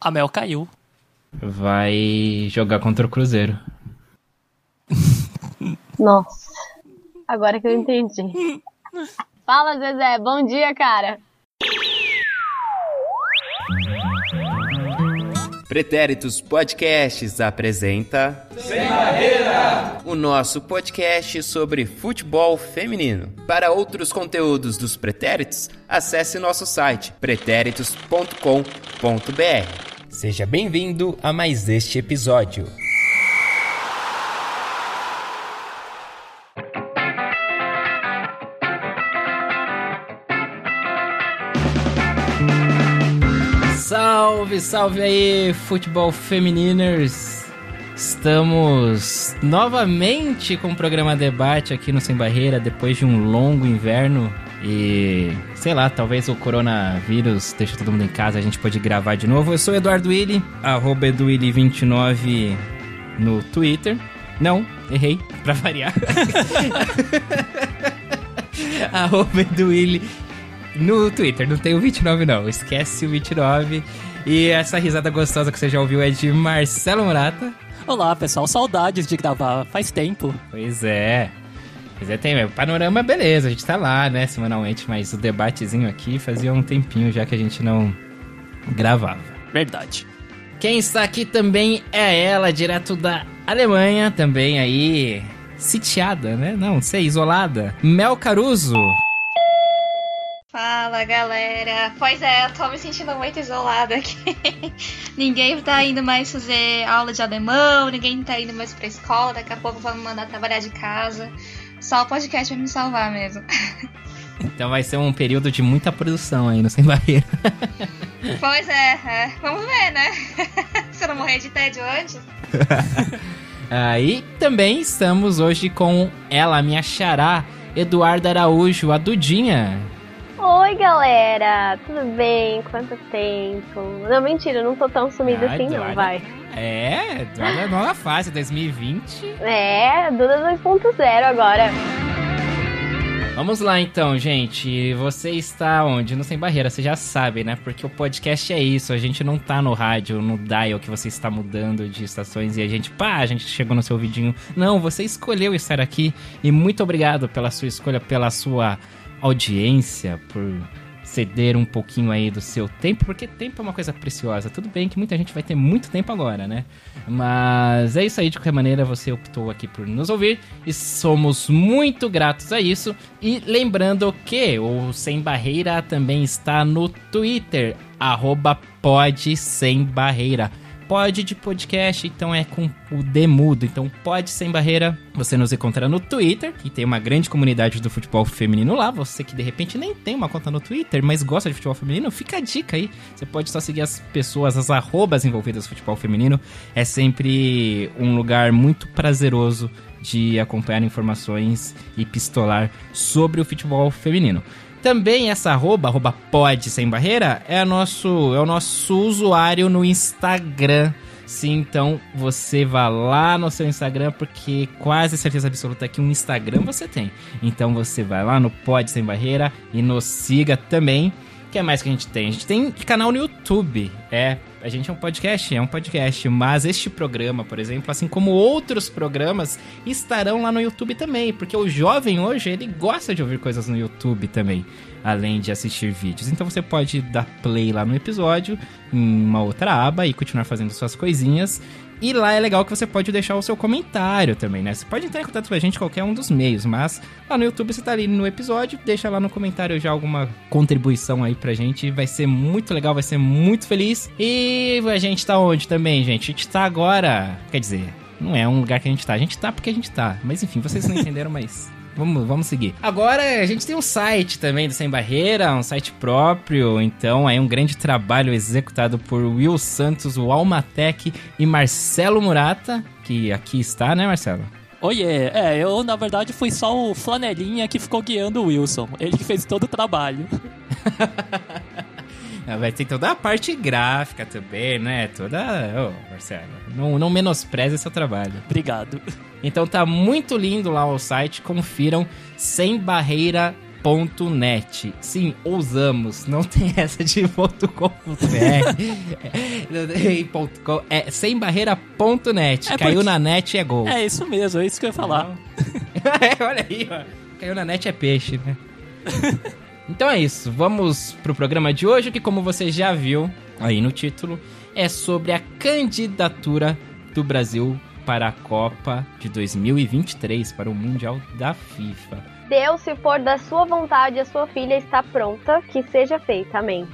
A Mel caiu. Vai jogar contra o Cruzeiro. Nossa. Agora que eu entendi. Fala, Zezé. Bom dia, cara. Pretéritos Podcasts apresenta Sem Barreira, o nosso podcast sobre futebol feminino. Para outros conteúdos dos Pretéritos, acesse nosso site pretéritos.com.br. Seja bem-vindo a mais este episódio. Salve, salve aí, futebol femininers! Estamos novamente com o programa Debate aqui no Sem Barreira depois de um longo inverno e sei lá, talvez o coronavírus deixe todo mundo em casa, a gente pode gravar de novo. Eu sou o Eduardo Willi, arroba EduWilli29 no Twitter. Não, errei, pra variar. arroba EduWilli no Twitter, não tem o 29 não, esquece o 29. E essa risada gostosa que você já ouviu é de Marcelo Murata. Olá, pessoal, saudades de gravar, faz tempo. Pois é. Pois é, tem, o panorama beleza, a gente tá lá, né, semanalmente, mas o debatezinho aqui fazia um tempinho já que a gente não gravava. Verdade. Quem está aqui também é ela, direto da Alemanha, também aí sitiada, né? Não, sei, isolada. Mel Caruso. Fala galera, pois é, eu tô me sentindo muito isolada aqui. ninguém tá indo mais fazer aula de alemão, ninguém tá indo mais pra escola, daqui a pouco vão me mandar trabalhar de casa. Só o podcast vai me salvar mesmo. Então vai ser um período de muita produção aí no Sem Barreira. pois é, é, vamos ver, né? Se eu não morrer de tédio antes. Aí também estamos hoje com ela, minha xará, Eduardo Araújo, a Dudinha. Oi, galera! Tudo bem? Quanto tempo? Não, mentira, eu não tô tão sumida Ah, assim, não, Eduarda. vai. É, é nova fase, 2020. É, Duda 2.0 agora. Vamos lá então, gente. Você está onde? No Sem Barreira, você já sabe, né? Porque o podcast é isso. A gente não tá no rádio, no dial que você está mudando de estações e a gente, pá, a gente chegou no seu vidinho. Não, você escolheu estar aqui e muito obrigado pela sua escolha, pela sua audiência, por ceder um pouquinho aí do seu tempo, porque tempo é uma coisa preciosa. Tudo bem que muita gente vai ter muito tempo agora, né? Mas é isso aí, de qualquer maneira, você optou aqui por nos ouvir e somos muito gratos a isso. E lembrando que o Sem Barreira também está no Twitter, arroba sem barreira. Pode de podcast, então é com o Demudo. Então, pode sem barreira. Você nos encontra no Twitter, que tem uma grande comunidade do futebol feminino lá. Você que de repente nem tem uma conta no Twitter, mas gosta de futebol feminino, fica a dica aí. Você pode só seguir as pessoas, as arrobas envolvidas no futebol feminino. É sempre um lugar muito prazeroso de acompanhar informações e pistolar sobre o futebol feminino. Também essa arroba, arroba pode sem barreira, é, nosso, é o nosso usuário no Instagram. Sim, então você vá lá no seu Instagram, porque quase certeza absoluta que um Instagram você tem. Então você vai lá no Pode Sem Barreira e nos siga também. O que é mais que a gente tem? A gente tem canal no YouTube. É, a gente é um podcast, é um podcast, mas este programa, por exemplo, assim como outros programas, estarão lá no YouTube também, porque o jovem hoje, ele gosta de ouvir coisas no YouTube também, além de assistir vídeos. Então você pode dar play lá no episódio, em uma outra aba e continuar fazendo suas coisinhas. E lá é legal que você pode deixar o seu comentário também, né? Você pode entrar em contato com a gente em qualquer um dos meios, mas lá no YouTube você tá ali no episódio, deixa lá no comentário já alguma contribuição aí pra gente. Vai ser muito legal, vai ser muito feliz. E a gente tá onde também, gente? A gente tá agora. Quer dizer, não é um lugar que a gente tá. A gente tá porque a gente tá. Mas enfim, vocês não entenderam, mas. Vamos, vamos seguir. Agora a gente tem um site também do Sem Barreira, um site próprio. Então, aí um grande trabalho executado por Will Santos, o Almatec e Marcelo Murata, que aqui está, né, Marcelo? Oiê, é, eu na verdade fui só o flanelinha que ficou guiando o Wilson. Ele que fez todo o trabalho. Ah, Vai ter toda a parte gráfica também, né? Toda. Ô, Marcelo, não, não menospreze seu trabalho. Obrigado. Então tá muito lindo lá o site, confiram sem barreira .net. Sim, ousamos. Não tem essa de .com.br. é sem barreira.net. É Caiu porque- na net é gol. É isso mesmo, é isso que eu ia falar. É, olha aí, ó. Caiu na net é peixe, né? Então é isso. Vamos pro programa de hoje, que como você já viu aí no título, é sobre a candidatura do Brasil para a Copa de 2023, para o Mundial da FIFA. Deus, se for da sua vontade, a sua filha está pronta, que seja feita. Amém.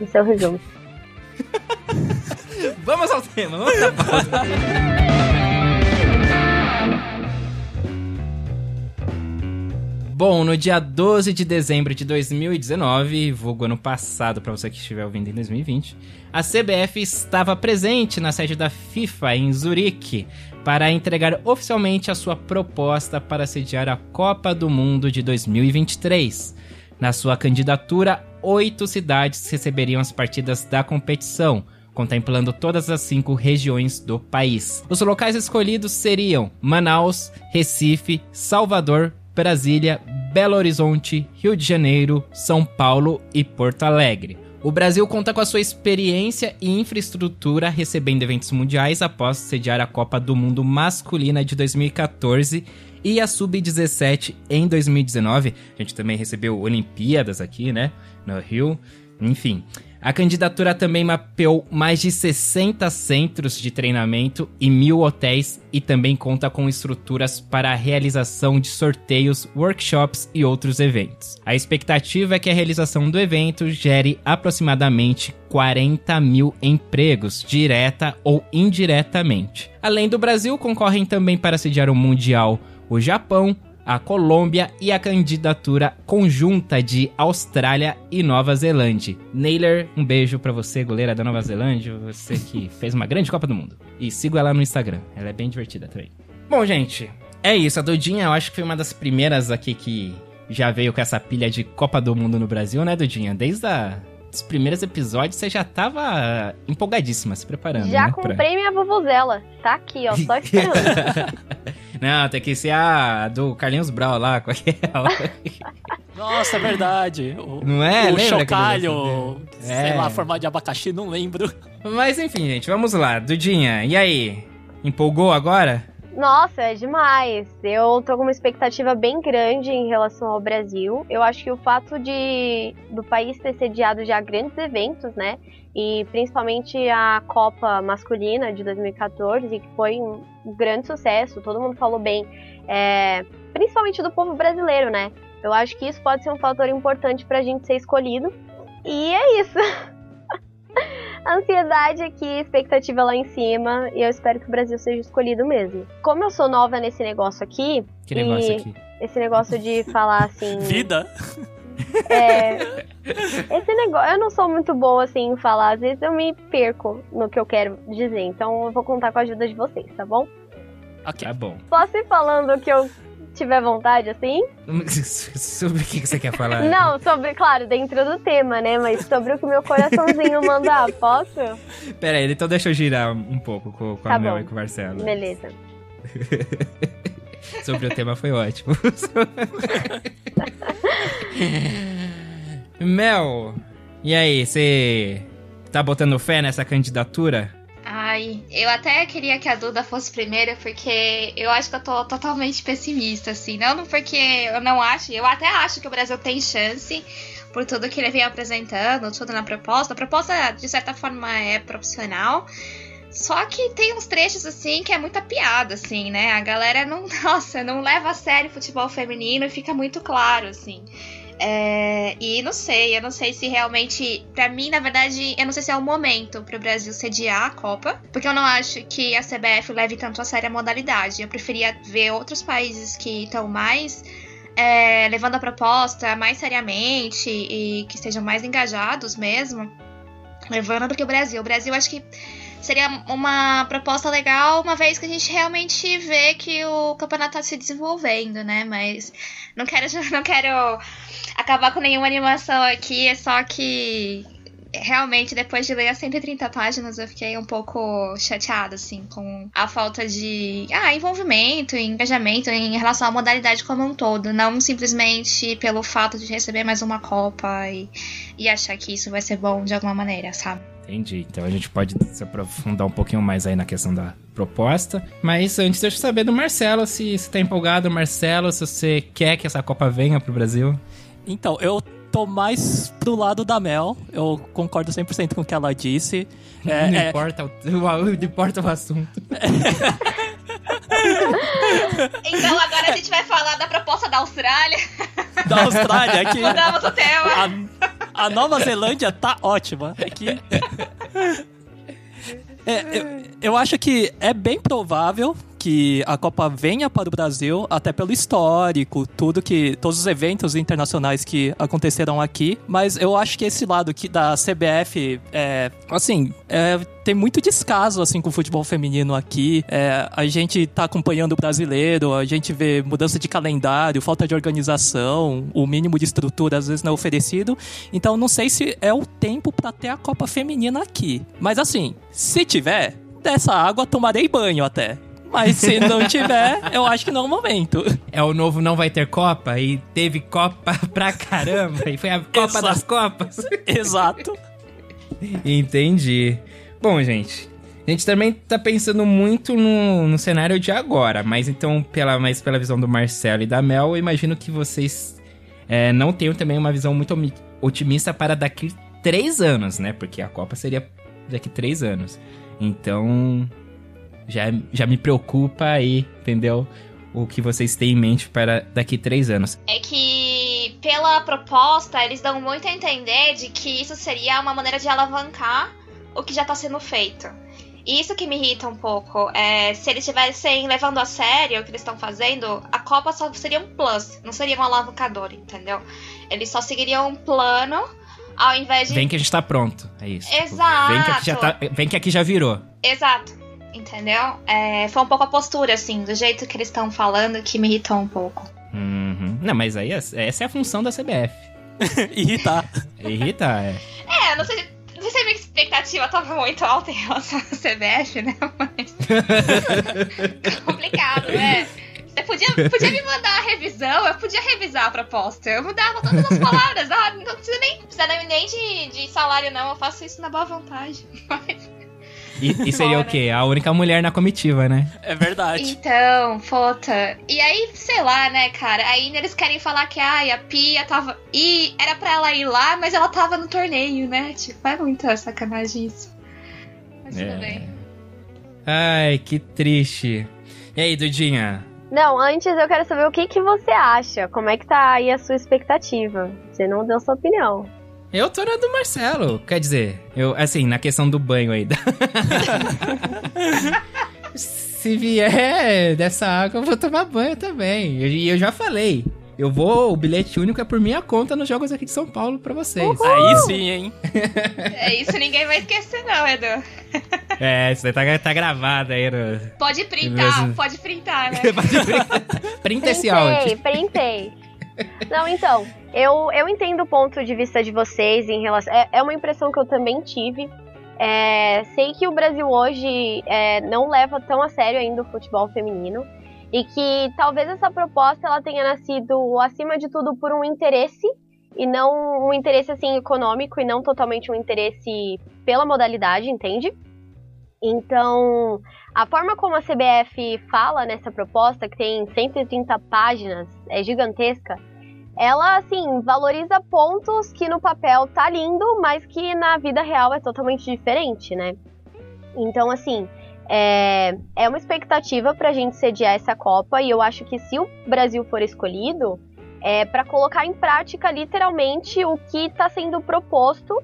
Esse é o resumo. Vamos ao tema, vamos à pausa. Bom, no dia 12 de dezembro de 2019, vulgo ano passado para você que estiver ouvindo em 2020, a CBF estava presente na sede da FIFA em Zurique para entregar oficialmente a sua proposta para sediar a Copa do Mundo de 2023. Na sua candidatura, oito cidades receberiam as partidas da competição, contemplando todas as cinco regiões do país. Os locais escolhidos seriam Manaus, Recife, Salvador, Brasília, Belo Horizonte, Rio de Janeiro, São Paulo e Porto Alegre. O Brasil conta com a sua experiência e infraestrutura recebendo eventos mundiais após sediar a Copa do Mundo masculina de 2014 e a Sub-17 em 2019. A gente também recebeu Olimpíadas aqui, né? No Rio. Enfim. A candidatura também mapeou mais de 60 centros de treinamento e mil hotéis e também conta com estruturas para a realização de sorteios, workshops e outros eventos. A expectativa é que a realização do evento gere aproximadamente 40 mil empregos, direta ou indiretamente. Além do Brasil, concorrem também para sediar o Mundial o Japão, a Colômbia e a candidatura conjunta de Austrália e Nova Zelândia. Naylor, um beijo pra você, goleira da Nova Zelândia, você que fez uma grande Copa do Mundo. E sigo ela no Instagram, ela é bem divertida também. Bom, gente, é isso. A Dudinha, eu acho que foi uma das primeiras aqui que já veio com essa pilha de Copa do Mundo no Brasil, né, Dudinha? Desde a, os primeiros episódios você já tava empolgadíssima, se preparando, Já né? pra- comprei minha vuvuzela. Tá aqui, ó, só esperando. Não, tem que ser a do Carlinhos Brau lá, com aquela. Nossa, é verdade. O, Não é? O Lembra chocalho, aquele sei É. lá, formado de abacaxi, não lembro. Mas enfim, gente, vamos lá. Dudinha, e aí? Empolgou agora? Nossa, é demais. Eu tô com uma expectativa bem grande em relação ao Brasil. Eu acho que o fato de do país ter sediado já grandes eventos, né? E principalmente a Copa masculina de 2014, que foi um grande sucesso, todo mundo falou bem, é, principalmente do povo brasileiro, né? Eu acho que isso pode ser um fator importante pra gente ser escolhido. E é isso. Ansiedade aqui, expectativa lá em cima, e eu espero que o Brasil seja escolhido mesmo. Como eu sou nova nesse negócio aqui, Que negócio E- aqui. esse negócio de falar assim. Vida? é, esse negócio, eu não sou muito boa assim em falar, às vezes eu me perco no que eu quero dizer, então eu vou contar com a ajuda de vocês, tá bom? Ok. Tá bom. Posso ir falando o que eu tiver vontade, assim? Sobre o que você quer falar? Não, sobre, claro, dentro do tema, né? Mas sobre o que meu coraçãozinho mandar, posso? Pera aí, então deixa eu girar um pouco com, com a Tá Mel bom. e com o Marcelo. Beleza. Sobre o tema foi ótimo. Mel, e aí, você tá botando fé nessa candidatura? Ai, eu até queria que a Duda fosse primeira, porque eu acho que eu tô totalmente pessimista, assim. Não porque eu não acho, eu até acho que o Brasil tem chance, por tudo que ele vem apresentando, tudo na proposta. A proposta, de certa forma, é profissional. Só que tem uns trechos, assim, que é muita piada, assim, né? A galera não, nossa, não leva a sério o futebol feminino e fica muito claro, assim. É, e não sei, eu não sei se realmente. Pra mim, na verdade, eu não sei se é o momento pro Brasil sediar a Copa. Porque eu não acho que a CBF leve tanto a sério a modalidade. Eu preferia ver outros países que estão mais. é, levando a proposta mais seriamente e que estejam mais engajados mesmo. Levando do que o Brasil. O Brasil acho que seria uma proposta legal, uma vez que a gente realmente vê que o campeonato tá se desenvolvendo, né? Mas não quero, não quero acabar com nenhuma animação aqui, é só que realmente, depois de ler as 130 páginas, eu fiquei um pouco chateada, assim, com a falta de ah, envolvimento, engajamento em relação à modalidade como um todo. Não simplesmente pelo fato de receber mais uma Copa e, e achar que isso vai ser bom de alguma maneira, sabe? Entendi. Então a gente pode se aprofundar um pouquinho mais aí na questão da proposta. Mas antes, deixa eu saber do Marcelo, se você tá empolgado, Marcelo, se você quer que essa Copa venha pro Brasil. Então, eu tô mais pro lado da Mel. Eu concordo 100% com o que ela disse. É, não, é... Importa o, não importa o assunto. então agora a gente vai falar da proposta da Austrália. Da Austrália, aqui. Mudamos o tema. A, a Nova Zelândia tá ótima. Aqui. É, eu, eu acho que é bem provável que a Copa venha para o Brasil, até pelo histórico, tudo que. todos os eventos internacionais que aconteceram aqui. Mas eu acho que esse lado aqui da CBF é. Assim, é, tem muito descaso assim com o futebol feminino aqui. É, a gente tá acompanhando o brasileiro, a gente vê mudança de calendário, falta de organização, o mínimo de estrutura às vezes não é oferecido. Então não sei se é o tempo para ter a Copa feminina aqui. Mas assim, se tiver, dessa água tomarei banho até. Mas se não tiver, eu acho que não é o momento. É o novo não vai ter Copa e teve Copa pra caramba. E foi a Copa Exato. das Copas. Exato. Entendi. Bom, gente. A gente também tá pensando muito no, no cenário de agora, mas então, pela, mais pela visão do Marcelo e da Mel, eu imagino que vocês é, não tenham também uma visão muito otimista para daqui três anos, né? Porque a Copa seria daqui três anos. Então, já, já me preocupa aí, entendeu? O que vocês têm em mente para daqui três anos. É que, pela proposta, eles dão muito a entender de que isso seria uma maneira de alavancar o que já está sendo feito. E isso que me irrita um pouco. É, se eles estivessem levando a sério o que eles estão fazendo, a Copa só seria um plus, não seria um alavancador, entendeu? Eles só seguiriam um plano ao invés de. Vem que a gente tá pronto. É isso. Exato. Vem que aqui já, tá, vem que aqui já virou. Exato. Entendeu? É, foi um pouco a postura, assim, do jeito que eles estão falando que me irritou um pouco. Uhum. Não, mas aí essa é a função da CBF. Irritar. Irritar, é. É, não sei, não sei se a minha expectativa tava muito alta em relação à CBF, né? Mas. complicado, né? Você podia, podia me mandar a revisão, eu podia revisar a proposta. Eu mudava todas as palavras. Ah, não precisa nem, precisa nem de, de salário, não. Eu faço isso na boa vontade. Mas. E, e seria o quê? A única mulher na comitiva, né? É verdade. Então, foda. E aí, sei lá, né, cara? Aí eles querem falar que ai, a Pia tava. E era pra ela ir lá, mas ela tava no torneio, né? Tipo, é muita sacanagem isso. Mas é. tudo bem. Ai, que triste. E aí, Dudinha? Não, antes eu quero saber o que, que você acha. Como é que tá aí a sua expectativa? Você não deu sua opinião. Eu tô na do Marcelo. Quer dizer, eu, assim, na questão do banho aí. Se vier dessa água, eu vou tomar banho também. E eu, eu, já falei. Eu vou, o bilhete único é por minha conta nos jogos aqui de São Paulo pra vocês. Uhul! Aí sim, hein? é isso, ninguém vai esquecer, não, Edu. é, isso aí tá, tá gravado aí no. Pode printar, pode printar, né? pode printar. Printa esse áudio. Printei, printei. Não, então, eu, eu entendo o ponto de vista de vocês em relação. É, é uma impressão que eu também tive. É, sei que o Brasil hoje é, não leva tão a sério ainda o futebol feminino e que talvez essa proposta ela tenha nascido acima de tudo por um interesse e não um interesse assim econômico e não totalmente um interesse pela modalidade, entende? Então, a forma como a CBF fala nessa proposta, que tem 130 páginas, é gigantesca, ela, assim, valoriza pontos que no papel tá lindo, mas que na vida real é totalmente diferente, né? Então, assim, é, é uma expectativa pra gente sediar essa Copa e eu acho que se o Brasil for escolhido, é para colocar em prática literalmente o que está sendo proposto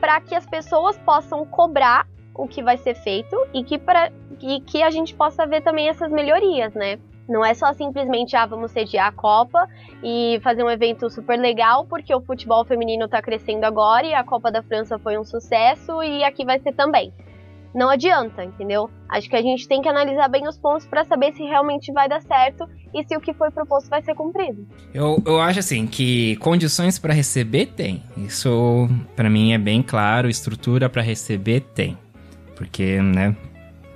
para que as pessoas possam cobrar o que vai ser feito e que, pra, e que a gente possa ver também essas melhorias, né? Não é só simplesmente, ah, vamos sediar a Copa e fazer um evento super legal, porque o futebol feminino está crescendo agora e a Copa da França foi um sucesso e aqui vai ser também. não adianta, entendeu? Acho que a gente tem que analisar bem os pontos para saber se realmente vai dar certo e se o que foi proposto vai ser cumprido. Eu, eu acho assim que condições para receber tem. Isso para mim é bem claro, estrutura para receber tem. Porque, né,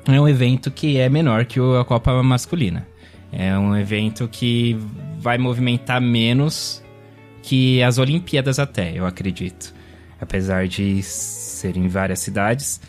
é um evento que é menor que a Copa masculina. É um evento que vai movimentar menos que as Olimpíadas até, eu acredito. Apesar de serem várias cidades.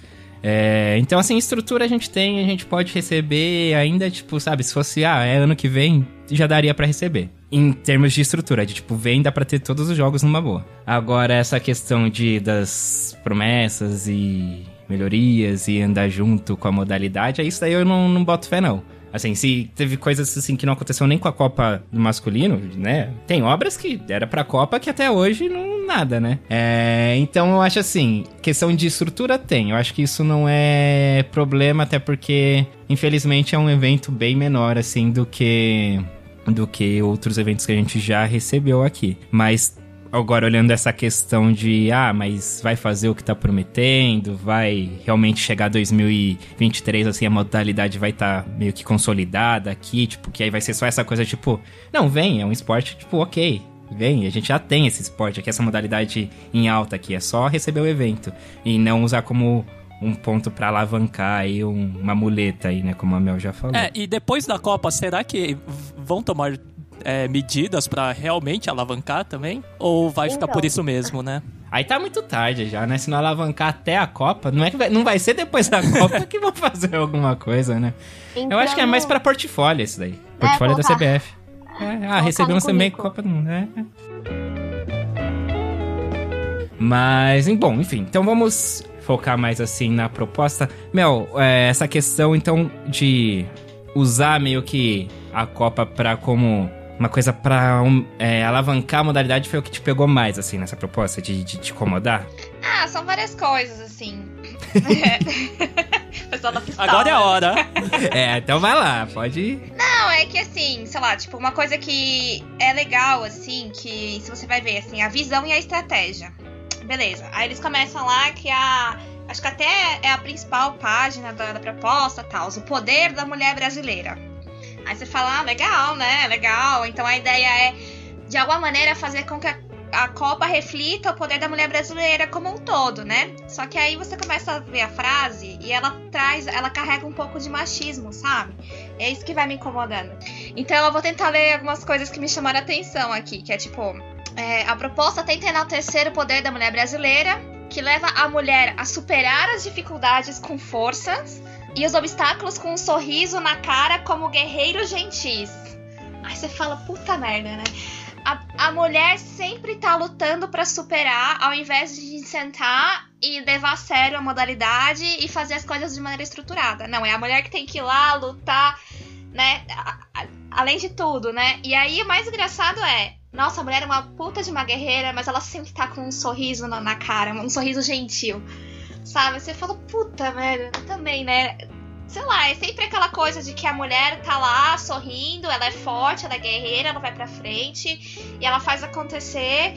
É, então, assim, estrutura a gente tem, a gente pode receber ainda, tipo, sabe, se fosse, ah, é ano que vem, já daria para receber. Em termos de estrutura, de tipo, vem, dá pra ter todos os jogos numa boa. Agora, essa questão de das promessas e melhorias e andar junto com a modalidade, é isso daí eu não, não boto fé, não. Assim, se teve coisas assim que não aconteceu nem com a Copa do masculino, né? Tem obras que era pra Copa que até hoje não nada, né? É, então eu acho assim, questão de estrutura tem. Eu acho que isso não é problema, até porque, infelizmente, é um evento bem menor, assim, do que do que outros eventos que a gente já recebeu aqui. Mas agora olhando essa questão de, ah, mas vai fazer o que tá prometendo, vai realmente chegar 2023, assim, a modalidade vai estar tá meio que consolidada aqui, tipo, que aí vai ser só essa coisa, tipo, não, vem, é um esporte, tipo, ok. Vem, a gente já tem esse esporte aqui, essa modalidade em alta aqui, é só receber o evento e não usar como um ponto para alavancar aí um, uma muleta aí, né, como a Mel já falou. É, e depois da Copa, será que vão tomar é, medidas para realmente alavancar também? Ou vai ficar por então. isso mesmo, né? Aí tá muito tarde já, né? Se não alavancar até a Copa, não é que vai, não vai ser depois da Copa que vão fazer alguma coisa, né? Então... Eu acho que é mais para portfólio isso daí. Portfólio é, da CBF. É, ah, recebemos também Copa do Mundo, né? Mas, bom, enfim, então vamos focar mais assim na proposta. Mel, é, essa questão então de usar meio que a Copa pra como uma coisa pra um, é, alavancar a modalidade foi o que te pegou mais, assim, nessa proposta de, de te incomodar? Ah, são várias coisas, assim. Pessoal da pistola. Agora é a hora. é, então vai lá, pode ir. Não, é que assim, sei lá, tipo, uma coisa que é legal, assim, que se você vai ver, assim, a visão e a estratégia. Beleza. Aí eles começam lá que a. Acho que até é a principal página da, da proposta, tal, o poder da mulher brasileira. Aí você fala, ah, legal, né? Legal. Então a ideia é, de alguma maneira, fazer com que a, a Copa reflita o poder da mulher brasileira como um todo, né? Só que aí você começa a ver a frase e ela traz, ela carrega um pouco de machismo, sabe? É isso que vai me incomodando. Então eu vou tentar ler algumas coisas que me chamaram a atenção aqui, que é tipo, é, a proposta tenta enaltecer o poder da mulher brasileira, que leva a mulher a superar as dificuldades com forças e os obstáculos com um sorriso na cara como guerreiros gentis. Aí você fala, puta merda, né? A, a mulher sempre tá lutando para superar, ao invés de sentar e levar a sério a modalidade e fazer as coisas de maneira estruturada. Não, é a mulher que tem que ir lá lutar, né? Além de tudo, né? E aí o mais engraçado é, nossa, a mulher é uma puta de uma guerreira, mas ela sempre tá com um sorriso na, na cara, um sorriso gentil. Sabe? Você fala, puta, velho, também, né? Sei lá, é sempre aquela coisa de que a mulher tá lá sorrindo, ela é forte, ela é guerreira, ela vai pra frente e ela faz acontecer.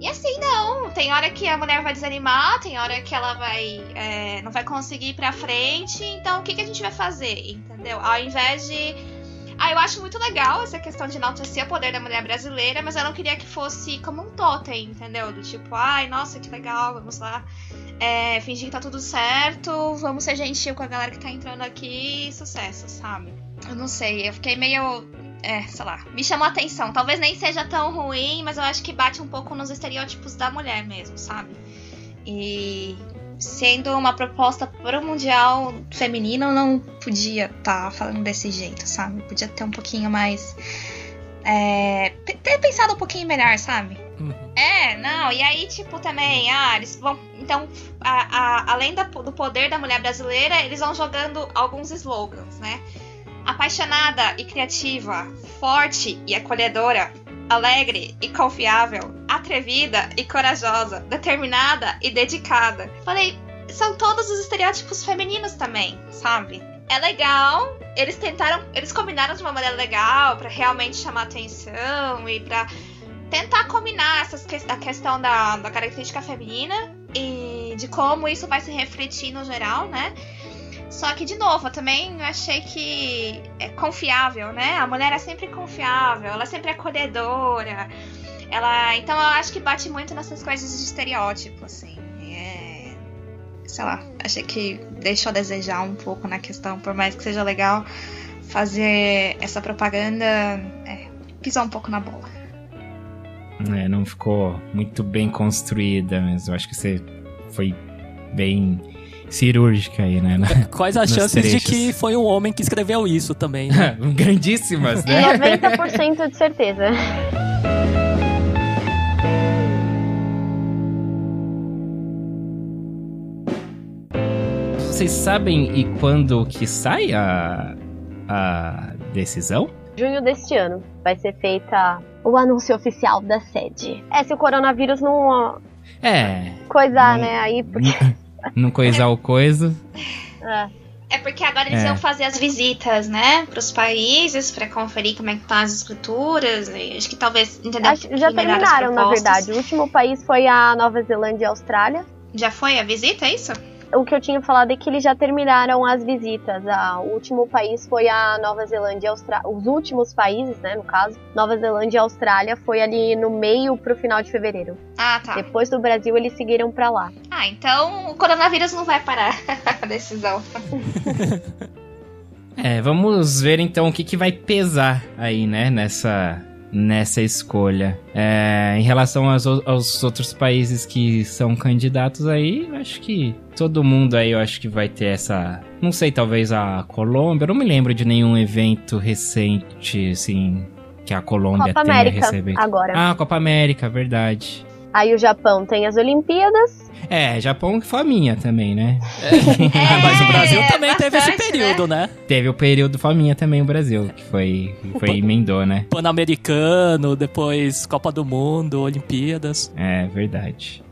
E assim, não. Tem hora que a mulher vai desanimar, tem hora que ela vai. É, não vai conseguir ir pra frente. Então, o que, que a gente vai fazer? Entendeu? Ao invés de. Ah, eu acho muito legal essa questão de enaltecer o poder da mulher brasileira, mas eu não queria que fosse como um totem, entendeu? Do tipo, ai, nossa, que legal, vamos lá é, fingir que tá tudo certo, vamos ser gentil com a galera que tá entrando aqui sucesso, sabe? Eu não sei, eu fiquei meio. É, sei lá, me chamou a atenção. Talvez nem seja tão ruim, mas eu acho que bate um pouco nos estereótipos da mulher mesmo, sabe? E sendo uma proposta para o Mundial Feminino, eu não podia estar tá falando desse jeito, sabe? Podia ter um pouquinho mais. É, ter pensado um pouquinho melhor, sabe? Uhum. É, não, e aí, tipo, também, ah, eles vão. Então, a, a, além da, do poder da mulher brasileira, eles vão jogando alguns slogans, né? Apaixonada e criativa, forte e acolhedora, alegre e confiável, atrevida e corajosa, determinada e dedicada. Falei, são todos os estereótipos femininos também, sabe? É legal, eles tentaram, eles combinaram de uma maneira legal para realmente chamar atenção e para tentar combinar essas, a questão da, da característica feminina e de como isso vai se refletir no geral, né? Só que, de novo, eu também achei que é confiável, né? A mulher é sempre confiável, ela é sempre acolhedora. Ela. Então eu acho que bate muito nessas coisas de estereótipo, assim. É... Sei lá, achei que deixou a desejar um pouco na questão, por mais que seja legal fazer essa propaganda, é, pisar um pouco na bola. É, não ficou muito bem construída, mas eu acho que você foi bem cirúrgica aí, né? Na, Quais as chances trechos. de que foi um homem que escreveu isso também? Né? Grandíssimas, né? 90% de certeza. Vocês sabem e quando que sai a, a decisão? Junho deste ano vai ser feita o anúncio oficial da sede. É, se o coronavírus não. É. Coisar, não, né? Aí. Porque... Não coisar o coisa. É. É porque agora eles é. iam fazer as visitas, né, para os países para conferir como é que estão as estruturas. acho que talvez entender acho, já terminaram, na verdade. O último país foi a Nova Zelândia e a Austrália. Já foi a visita, é isso? O que eu tinha falado é que eles já terminaram as visitas. Ah, o último país foi a Nova Zelândia e Austrália. Os últimos países, né, no caso, Nova Zelândia e Austrália, foi ali no meio pro final de fevereiro. Ah, tá. Depois do Brasil, eles seguiram para lá. Ah, então o coronavírus não vai parar a decisão. é, vamos ver então o que, que vai pesar aí, né, nessa nessa escolha. É, em relação aos, aos, outros países que são candidatos aí, acho que todo mundo aí, eu acho que vai ter essa. Não sei, talvez a Colômbia. Eu não me lembro de nenhum evento recente, assim, que a Colômbia Copa tenha América, recebido. Agora. Ah, Copa América, verdade. Aí o Japão tem as Olimpíadas. É, Japão que foi a minha também, né? É, mas o Brasil também teve esse período, né? né? Teve o período faminha também o Brasil, que foi, foi emendou, né? Pan-Americano, depois Copa do Mundo, Olimpíadas. É, verdade.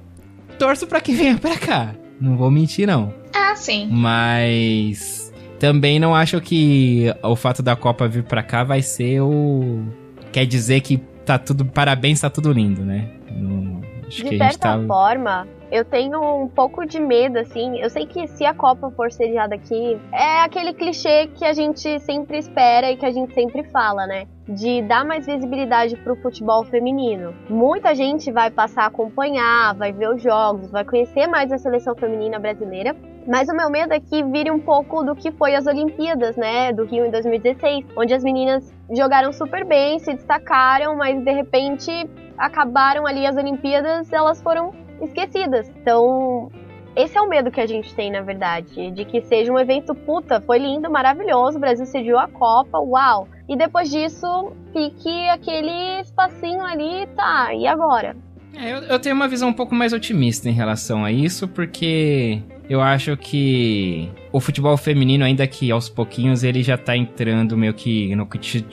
Torço pra que venha pra cá. Não vou mentir, não. Ah, sim. Mas também não acho que o fato da Copa vir pra cá vai ser o. Quer dizer que tá tudo. Parabéns, tá tudo lindo, né? No... Acho de certa tá... forma, eu tenho um pouco de medo, assim. Eu sei que se a Copa for sediada aqui, é aquele clichê que a gente sempre espera e que a gente sempre fala, né? De dar mais visibilidade pro futebol feminino. Muita gente vai passar a acompanhar, vai ver os jogos, vai conhecer mais a seleção feminina brasileira. Mas o meu medo é que vire um pouco do que foi as Olimpíadas, né? Do Rio em 2016, onde as meninas jogaram super bem, se destacaram, mas de repente acabaram ali as Olimpíadas, elas foram esquecidas. Então, esse é o medo que a gente tem, na verdade, de que seja um evento puta, foi lindo, maravilhoso, o Brasil cediu a Copa, uau. E depois disso, fique aquele espacinho ali, tá, e agora? É, eu, eu tenho uma visão um pouco mais otimista em relação a isso, porque eu acho que o futebol feminino, ainda que aos pouquinhos, ele já tá entrando meio que no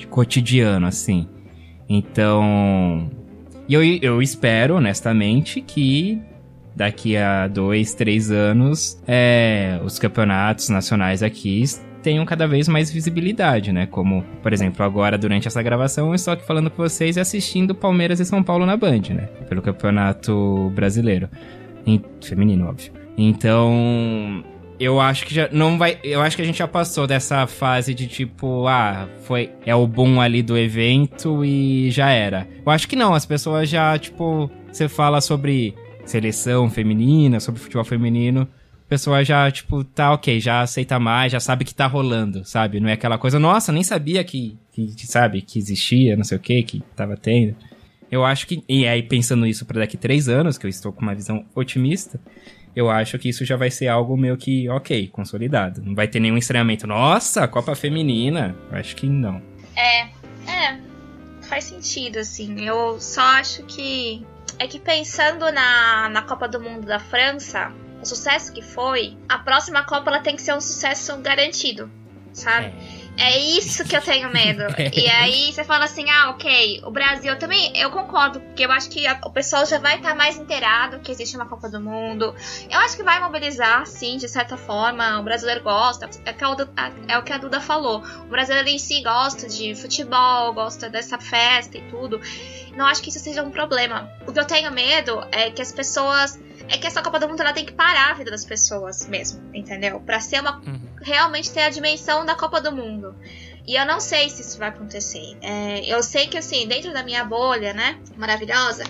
cotidiano, assim. Então, e eu, eu espero, honestamente, que daqui a dois, três anos, é, os campeonatos nacionais aqui tenham cada vez mais visibilidade, né? Como, por exemplo, agora durante essa gravação eu estou aqui falando com vocês e assistindo Palmeiras e São Paulo na Band, né? Pelo Campeonato Brasileiro. Em, feminino, óbvio. Então, eu acho que já não vai. Eu acho que a gente já passou dessa fase de tipo, ah, foi. É o boom ali do evento e já era. Eu acho que não, as pessoas já, tipo, você fala sobre seleção feminina, sobre futebol feminino. A pessoa já, tipo, tá ok, já aceita mais, já sabe que tá rolando, sabe? Não é aquela coisa, nossa, nem sabia que, que sabe, que existia, não sei o que, que tava tendo. Eu acho que, e aí pensando isso para daqui três anos, que eu estou com uma visão otimista, eu acho que isso já vai ser algo meio que, ok, consolidado. Não vai ter nenhum estranhamento. Nossa, Copa Feminina. Eu acho que não. É, é. Faz sentido, assim. Eu só acho que. É que pensando na, na Copa do Mundo da França, o sucesso que foi, a próxima Copa ela tem que ser um sucesso garantido, sabe? É. É isso que eu tenho medo. e aí você fala assim, ah, ok, o Brasil também, eu concordo, porque eu acho que a, o pessoal já vai estar tá mais inteirado que existe uma Copa do Mundo. Eu acho que vai mobilizar, sim, de certa forma. O brasileiro gosta, é, que a, é o que a Duda falou. O brasileiro em si gosta de futebol, gosta dessa festa e tudo. Não acho que isso seja um problema. O que eu tenho medo é que as pessoas é que essa Copa do Mundo ela tem que parar a vida das pessoas mesmo, entendeu? Para ser uma uhum. Realmente ter a dimensão da Copa do Mundo. E eu não sei se isso vai acontecer. É, eu sei que, assim, dentro da minha bolha, né, maravilhosa,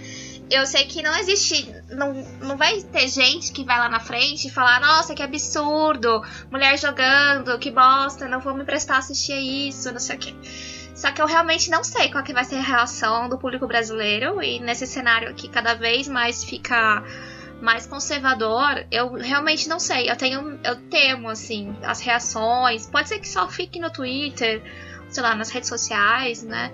eu sei que não existe. Não, não vai ter gente que vai lá na frente e falar: Nossa, que absurdo, mulher jogando, que bosta, não vou me prestar a assistir isso, não sei o quê. Só que eu realmente não sei qual que vai ser a reação do público brasileiro e nesse cenário aqui cada vez mais fica mais conservador, eu realmente não sei. Eu tenho, eu temo assim as reações. Pode ser que só fique no Twitter, sei lá, nas redes sociais, né?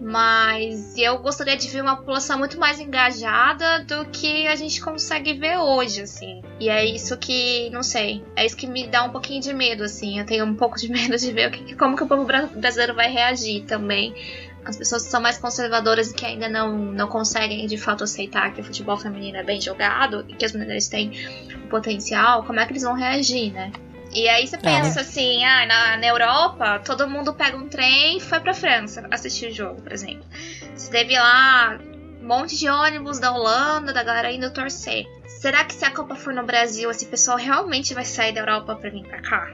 Mas eu gostaria de ver uma população muito mais engajada do que a gente consegue ver hoje, assim. E é isso que, não sei, é isso que me dá um pouquinho de medo, assim. Eu tenho um pouco de medo de ver o que, como que o povo brasileiro vai reagir também. As pessoas que são mais conservadoras e que ainda não, não conseguem de fato aceitar que o futebol feminino é bem jogado e que as mulheres têm potencial, como é que eles vão reagir, né? E aí você pensa é. assim, ah, na, na Europa, todo mundo pega um trem e foi pra França assistir o jogo, por exemplo. Você teve lá um monte de ônibus da Holanda, da galera indo torcer. Será que se a Copa for no Brasil, esse pessoal realmente vai sair da Europa pra vir pra cá?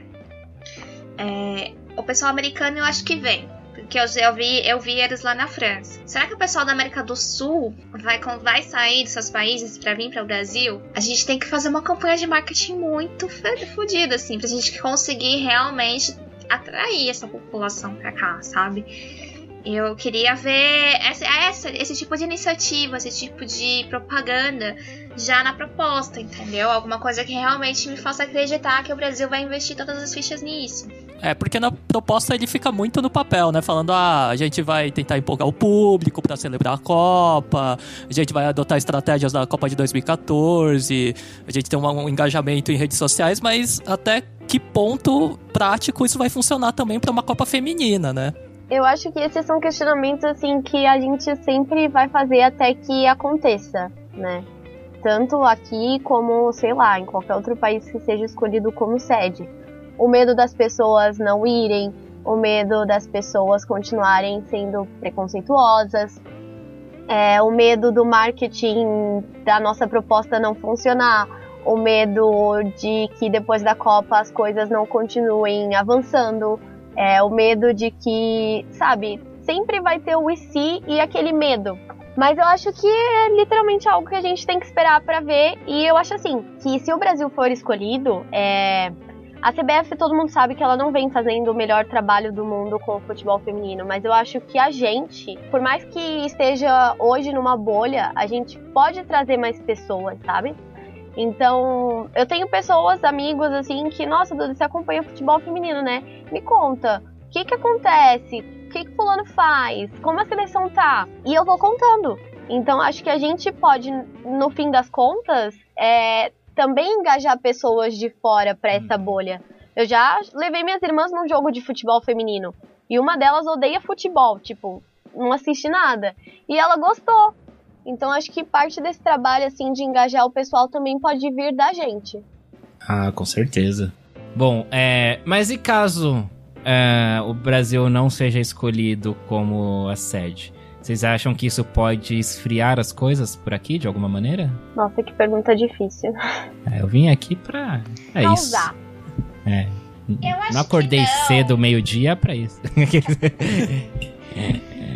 É, o pessoal americano eu acho que vem que eu, eu, vi, eu vi eles lá na França. Será que o pessoal da América do Sul vai, vai sair dos seus países para vir para o Brasil? A gente tem que fazer uma campanha de marketing muito fodida, assim, pra gente conseguir realmente atrair essa população para cá, sabe? Eu queria ver essa, essa, esse tipo de iniciativa, esse tipo de propaganda já na proposta, entendeu? Alguma coisa que realmente me faça acreditar que o Brasil vai investir todas as fichas nisso. É, porque na proposta ele fica muito no papel, né? Falando, ah, a gente vai tentar empolgar o público para celebrar a Copa, a gente vai adotar estratégias da Copa de 2014, a gente tem um, um engajamento em redes sociais, mas até que ponto prático isso vai funcionar também para uma Copa feminina, né? Eu acho que esses são questionamentos assim que a gente sempre vai fazer até que aconteça, né? Tanto aqui como, sei lá, em qualquer outro país que seja escolhido como sede o medo das pessoas não irem, o medo das pessoas continuarem sendo preconceituosas, é, o medo do marketing da nossa proposta não funcionar, o medo de que depois da Copa as coisas não continuem avançando, é, o medo de que, sabe, sempre vai ter o e se e aquele medo. Mas eu acho que é literalmente algo que a gente tem que esperar para ver. E eu acho assim, que se o Brasil for escolhido, é, a CBF, todo mundo sabe que ela não vem fazendo o melhor trabalho do mundo com o futebol feminino, mas eu acho que a gente, por mais que esteja hoje numa bolha, a gente pode trazer mais pessoas, sabe? Então, eu tenho pessoas, amigos, assim, que, nossa, Duda, você acompanha futebol feminino, né? Me conta, o que que acontece? O que que fulano faz? Como a seleção tá? E eu vou contando. Então, acho que a gente pode, no fim das contas, é, também engajar pessoas de fora para essa uhum. bolha. Eu já levei minhas irmãs num jogo de futebol feminino e uma delas odeia futebol, tipo, não assiste nada. E ela gostou. Então acho que parte desse trabalho assim de engajar o pessoal também pode vir da gente. Ah, com certeza. Bom, é, mas e caso é, o Brasil não seja escolhido como a sede? Vocês acham que isso pode esfriar as coisas por aqui de alguma maneira? Nossa, que pergunta difícil. É, eu vim aqui pra. É Causar. isso. É. não acordei não. cedo meio-dia pra isso.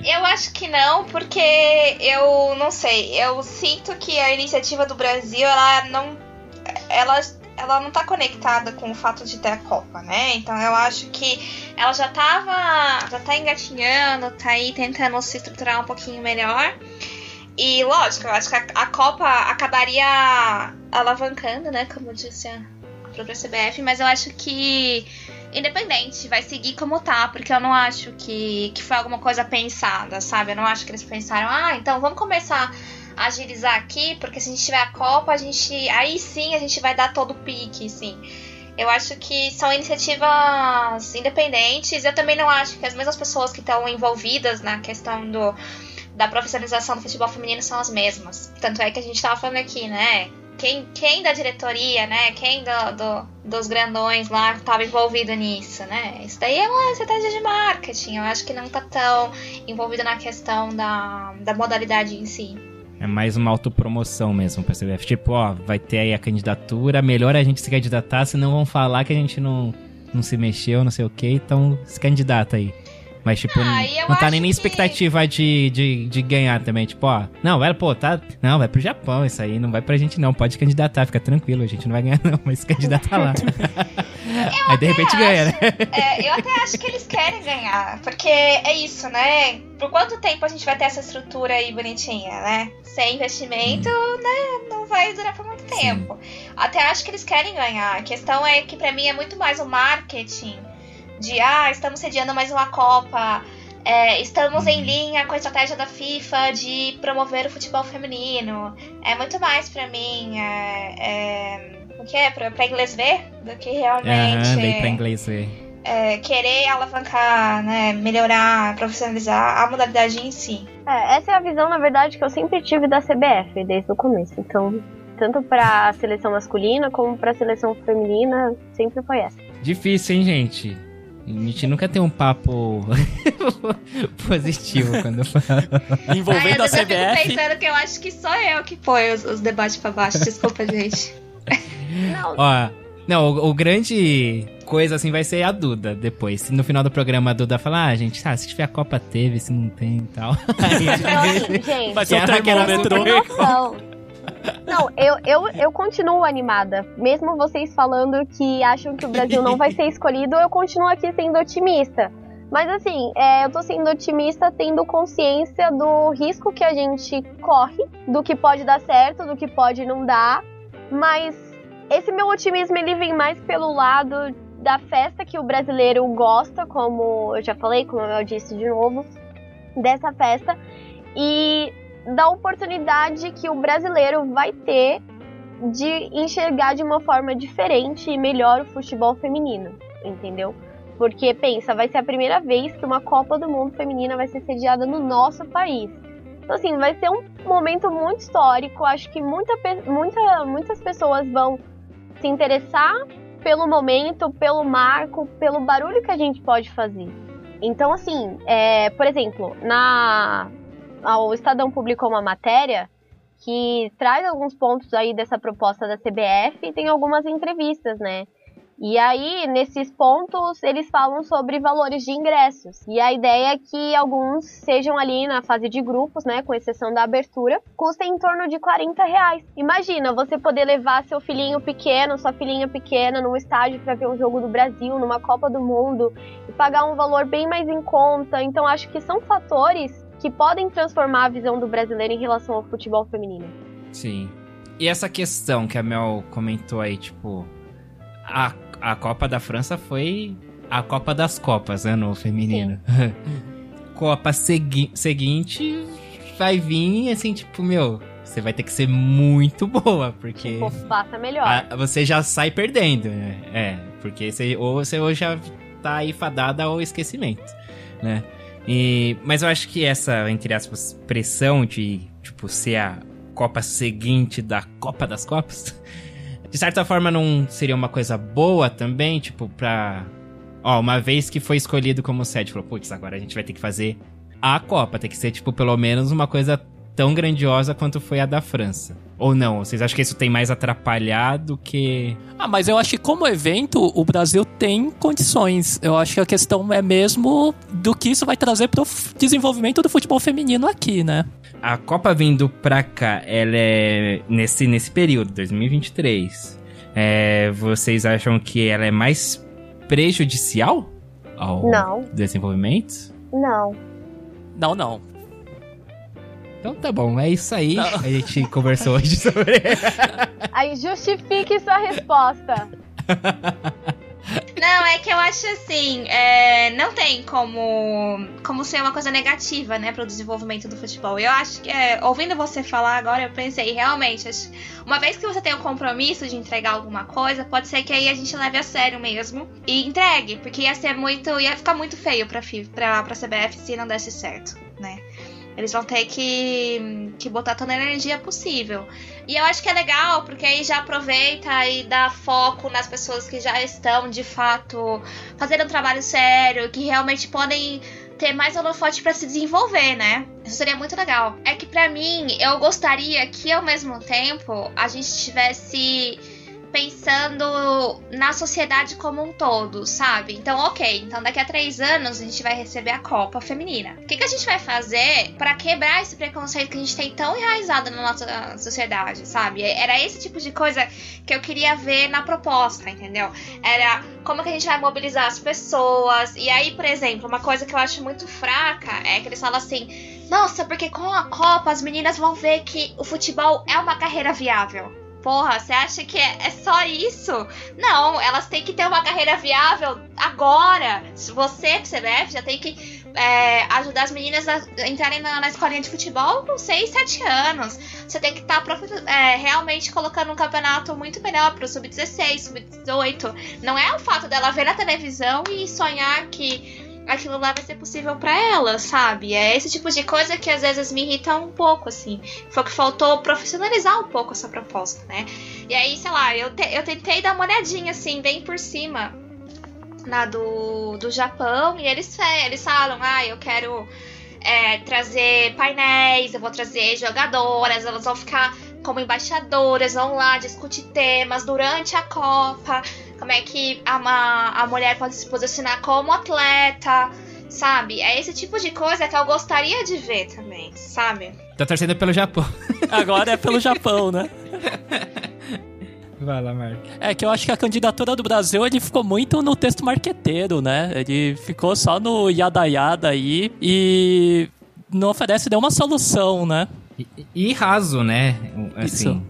Eu acho que não, porque eu não sei. Eu sinto que a iniciativa do Brasil, ela não. Ela ela não tá conectada com o fato de ter a Copa, né? Então eu acho que ela já tava. já tá engatinhando, tá aí tentando se estruturar um pouquinho melhor. E lógico, eu acho que a, a Copa acabaria alavancando, né? Como disse a própria CBF, mas eu acho que independente, vai seguir como tá, porque eu não acho que, que foi alguma coisa pensada, sabe? Eu não acho que eles pensaram, ah, então vamos começar agilizar aqui, porque se a gente tiver a Copa, a gente. Aí sim a gente vai dar todo o pique, sim. Eu acho que são iniciativas independentes. Eu também não acho que as mesmas pessoas que estão envolvidas na questão do, da profissionalização do futebol feminino são as mesmas. Tanto é que a gente estava falando aqui, né? Quem, quem da diretoria, né? Quem do, do dos grandões lá estava envolvido nisso, né? Isso daí é uma estratégia de marketing. Eu acho que não está tão envolvido na questão da, da modalidade em si. É mais uma autopromoção mesmo pra CBF. Tipo, ó, vai ter aí a candidatura, melhor a gente se candidatar, senão vão falar que a gente não, não se mexeu, não sei o que, então se candidata aí. Mas, tipo, Ah, não, tá acho nem na que- expectativa de, de, de ganhar também. Tipo, ó, não, vai, pô, tá. Não, vai pro Japão isso aí, não vai pra gente não. Pode candidatar, fica tranquilo, a gente não vai ganhar não, mas candidata lá. aí de repente ganha, né? É, eu até acho que eles querem ganhar, porque é isso, né? Por quanto tempo a gente vai ter essa estrutura aí bonitinha, né? Sem investimento, né? Não vai durar por muito tempo. Até acho que eles querem ganhar. A questão é que pra mim é muito mais o marketing de ah, estamos sediando mais uma Copa. é, estamos em linha com a estratégia da FIFA de promover o futebol feminino. É muito mais pra mim. É, é, o que é? Pra, pra inglês ver? Do que realmente Aham, daí pra inglês ver. é, querer alavancar, né, melhorar, profissionalizar a modalidade em si. É, essa é a visão, na verdade, que eu sempre tive da CBF desde o começo. Então, tanto pra seleção masculina como pra seleção feminina, sempre foi essa. Difícil, hein, gente? A gente nunca tem um papo positivo quando fala. Envolvendo Ai, a vezes eu fico CBF. pensando que eu acho que sou eu que põe os, os debates pra baixo. Desculpa, gente. Não, Ó, não, o, o grande coisa assim vai ser a Duda depois. Se no final do programa a Duda falar, ah, gente, ah, se tiver a Copa teve, se não tem e tal. Aí a gente então, gente, Vai ser guerra, termômetro. Não, eu, eu, eu continuo animada. Mesmo vocês falando que acham que o Brasil não vai ser escolhido, eu continuo aqui sendo otimista. Mas assim, é, eu tô sendo otimista tendo consciência do risco que a gente corre, do que pode dar certo, do que pode não dar. Mas esse meu otimismo ele vem mais pelo lado da festa que o brasileiro gosta, como eu já falei, como eu disse de novo, dessa festa. E da oportunidade que o brasileiro vai ter de enxergar de uma forma diferente e melhor o futebol feminino, entendeu? Porque pensa, vai ser a primeira vez que uma Copa do Mundo feminina vai ser sediada no nosso país. Então assim, vai ser um momento muito histórico. Acho que muita, muita, muitas pessoas vão se interessar pelo momento, pelo marco, pelo barulho que a gente pode fazer. Então assim, é, por exemplo, na o Estadão publicou uma matéria que traz alguns pontos aí dessa proposta da CBF e tem algumas entrevistas, né? E aí, nesses pontos, eles falam sobre valores de ingressos. E a ideia é que alguns sejam ali na fase de grupos, né? Com exceção da abertura, custem em torno de 40 reais. Imagina você poder levar seu filhinho pequeno, sua filhinha pequena, num estádio para ver um jogo do Brasil, numa Copa do Mundo, e pagar um valor bem mais em conta. Então, acho que são fatores que podem transformar a visão do brasileiro em relação ao futebol feminino. Sim. E essa questão que a Mel comentou aí, tipo, a, a Copa da França foi a Copa das Copas, né, no feminino. Copa segui seguinte vai vir, assim, tipo, meu, você vai ter que ser muito boa, porque Tipo, faça melhor. a- você já sai perdendo, né? É, porque você, ou você ou já tá aí fadada ao esquecimento, né? E, mas eu acho que essa, entre aspas, pressão de, tipo, ser a Copa seguinte da Copa das Copas, de certa forma não seria uma coisa boa também, tipo, pra... Ó, uma vez que foi escolhido como sede, falou, putz, agora a gente vai ter que fazer a Copa, tem que ser, tipo, pelo menos uma coisa tão grandiosa quanto foi a da França. Ou não? Vocês acham que isso tem mais atrapalhado que... Ah, mas eu acho que como evento, o Brasil tem condições. Eu acho que a questão é mesmo do que isso vai trazer pro desenvolvimento do futebol feminino aqui, né? A Copa vindo pra cá, ela é nesse, nesse período, 2023. É, vocês acham que ela é mais prejudicial ao Não. desenvolvimento? Não. Não, não. Então tá bom, é isso aí. Não. A gente conversou hoje sobre. Aí justifique sua resposta. Não, é que eu acho assim, é, não tem como, como ser uma coisa negativa, né, pro desenvolvimento do futebol. Eu acho que, é, ouvindo você falar agora, eu pensei, realmente, acho- uma vez que você tem o compromisso de entregar alguma coisa, pode ser que aí a gente leve a sério mesmo e entregue, porque ia ser muito, ia ficar muito feio pra, FIF, pra, pra CBF se não desse certo. Eles vão ter que, que botar toda a energia possível. E eu acho que é legal, porque aí já aproveita e dá foco nas pessoas que já estão, de fato, fazendo um trabalho sério, que realmente podem ter mais holofote para se desenvolver, né? Isso seria muito legal. É que pra mim, eu gostaria que ao mesmo tempo a gente tivesse pensando na sociedade como um todo, sabe? Então, ok, então daqui a três anos a gente vai receber a Copa Feminina. O que, que a gente vai fazer para quebrar esse preconceito que a gente tem tão enraizado na nossa sociedade, sabe? Era esse tipo de coisa que eu queria ver na proposta, entendeu? Era como que a gente vai mobilizar as pessoas. E aí, por exemplo, uma coisa que eu acho muito fraca é que eles falam assim: nossa, porque com a Copa as meninas vão ver que o futebol é uma carreira viável. Porra, você acha que é, é, só isso? Não, elas têm que ter uma carreira viável agora. Você, CBF, já tem que é, ajudar as meninas a entrarem na, na escolinha de futebol com 6, 7 anos. Você tem que estar tá, é, realmente colocando um campeonato muito melhor para o sub-16, sub-18. Não é o fato dela ver na televisão e sonhar que aquilo lá vai ser possível para ela, sabe? É esse tipo de coisa que às vezes me irrita um pouco, assim. Foi que faltou profissionalizar um pouco essa proposta, né? E aí, sei lá, eu, te, eu tentei dar uma olhadinha, assim, bem por cima na do, do Japão, e eles, eles falam, ah, eu quero é, trazer painéis, eu vou trazer jogadoras, elas vão ficar como embaixadoras, vão lá discutir temas durante a Copa como é que a, a mulher pode se posicionar como atleta, sabe? É esse tipo de coisa que eu gostaria de ver também, sabe? Tá torcendo pelo Japão. Agora é pelo Japão, né? Vai lá, Mark. É que eu acho que a candidatura do Brasil ele ficou muito no texto marqueteiro, né? Ele ficou só no yada yada aí e não oferece nenhuma solução, né? E, e raso, né? Assim, Isso.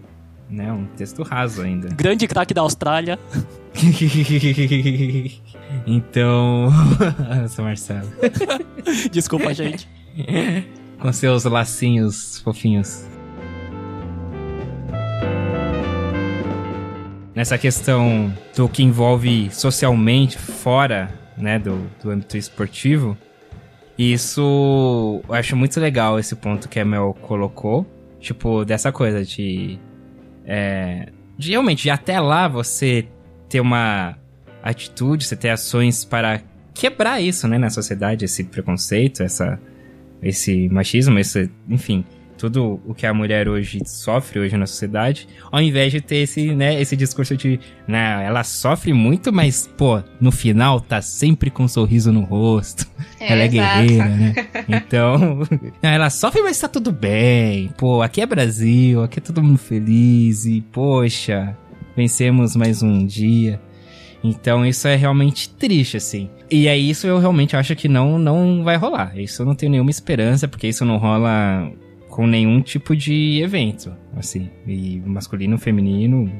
Né? Um texto raso ainda. Grande craque da Austrália. então. Nossa, Marcelo. Desculpa, gente. Com seus lacinhos fofinhos. Nessa questão do que envolve socialmente fora né, do, do âmbito esportivo, isso eu acho muito legal esse ponto que a Mel colocou. Tipo, dessa coisa de. É, de realmente, de até lá você ter uma atitude, você ter ações para quebrar isso, né, na sociedade, esse preconceito, essa, esse machismo, esse, enfim, tudo o que a mulher hoje sofre hoje na sociedade, ao invés de ter esse, né, esse discurso de, né, ela sofre muito, mas, pô, no final tá sempre com um sorriso no rosto. É, ela é exato. guerreira, né? Então, ela sofre, mas tá tudo bem. Pô, aqui é Brasil, aqui é todo mundo feliz e, poxa, vencemos mais um dia. Então isso é realmente triste, assim. E é isso eu realmente acho que não, não vai rolar. Isso eu não tenho nenhuma esperança, porque isso não rola com nenhum tipo de evento, assim. E masculino, feminino,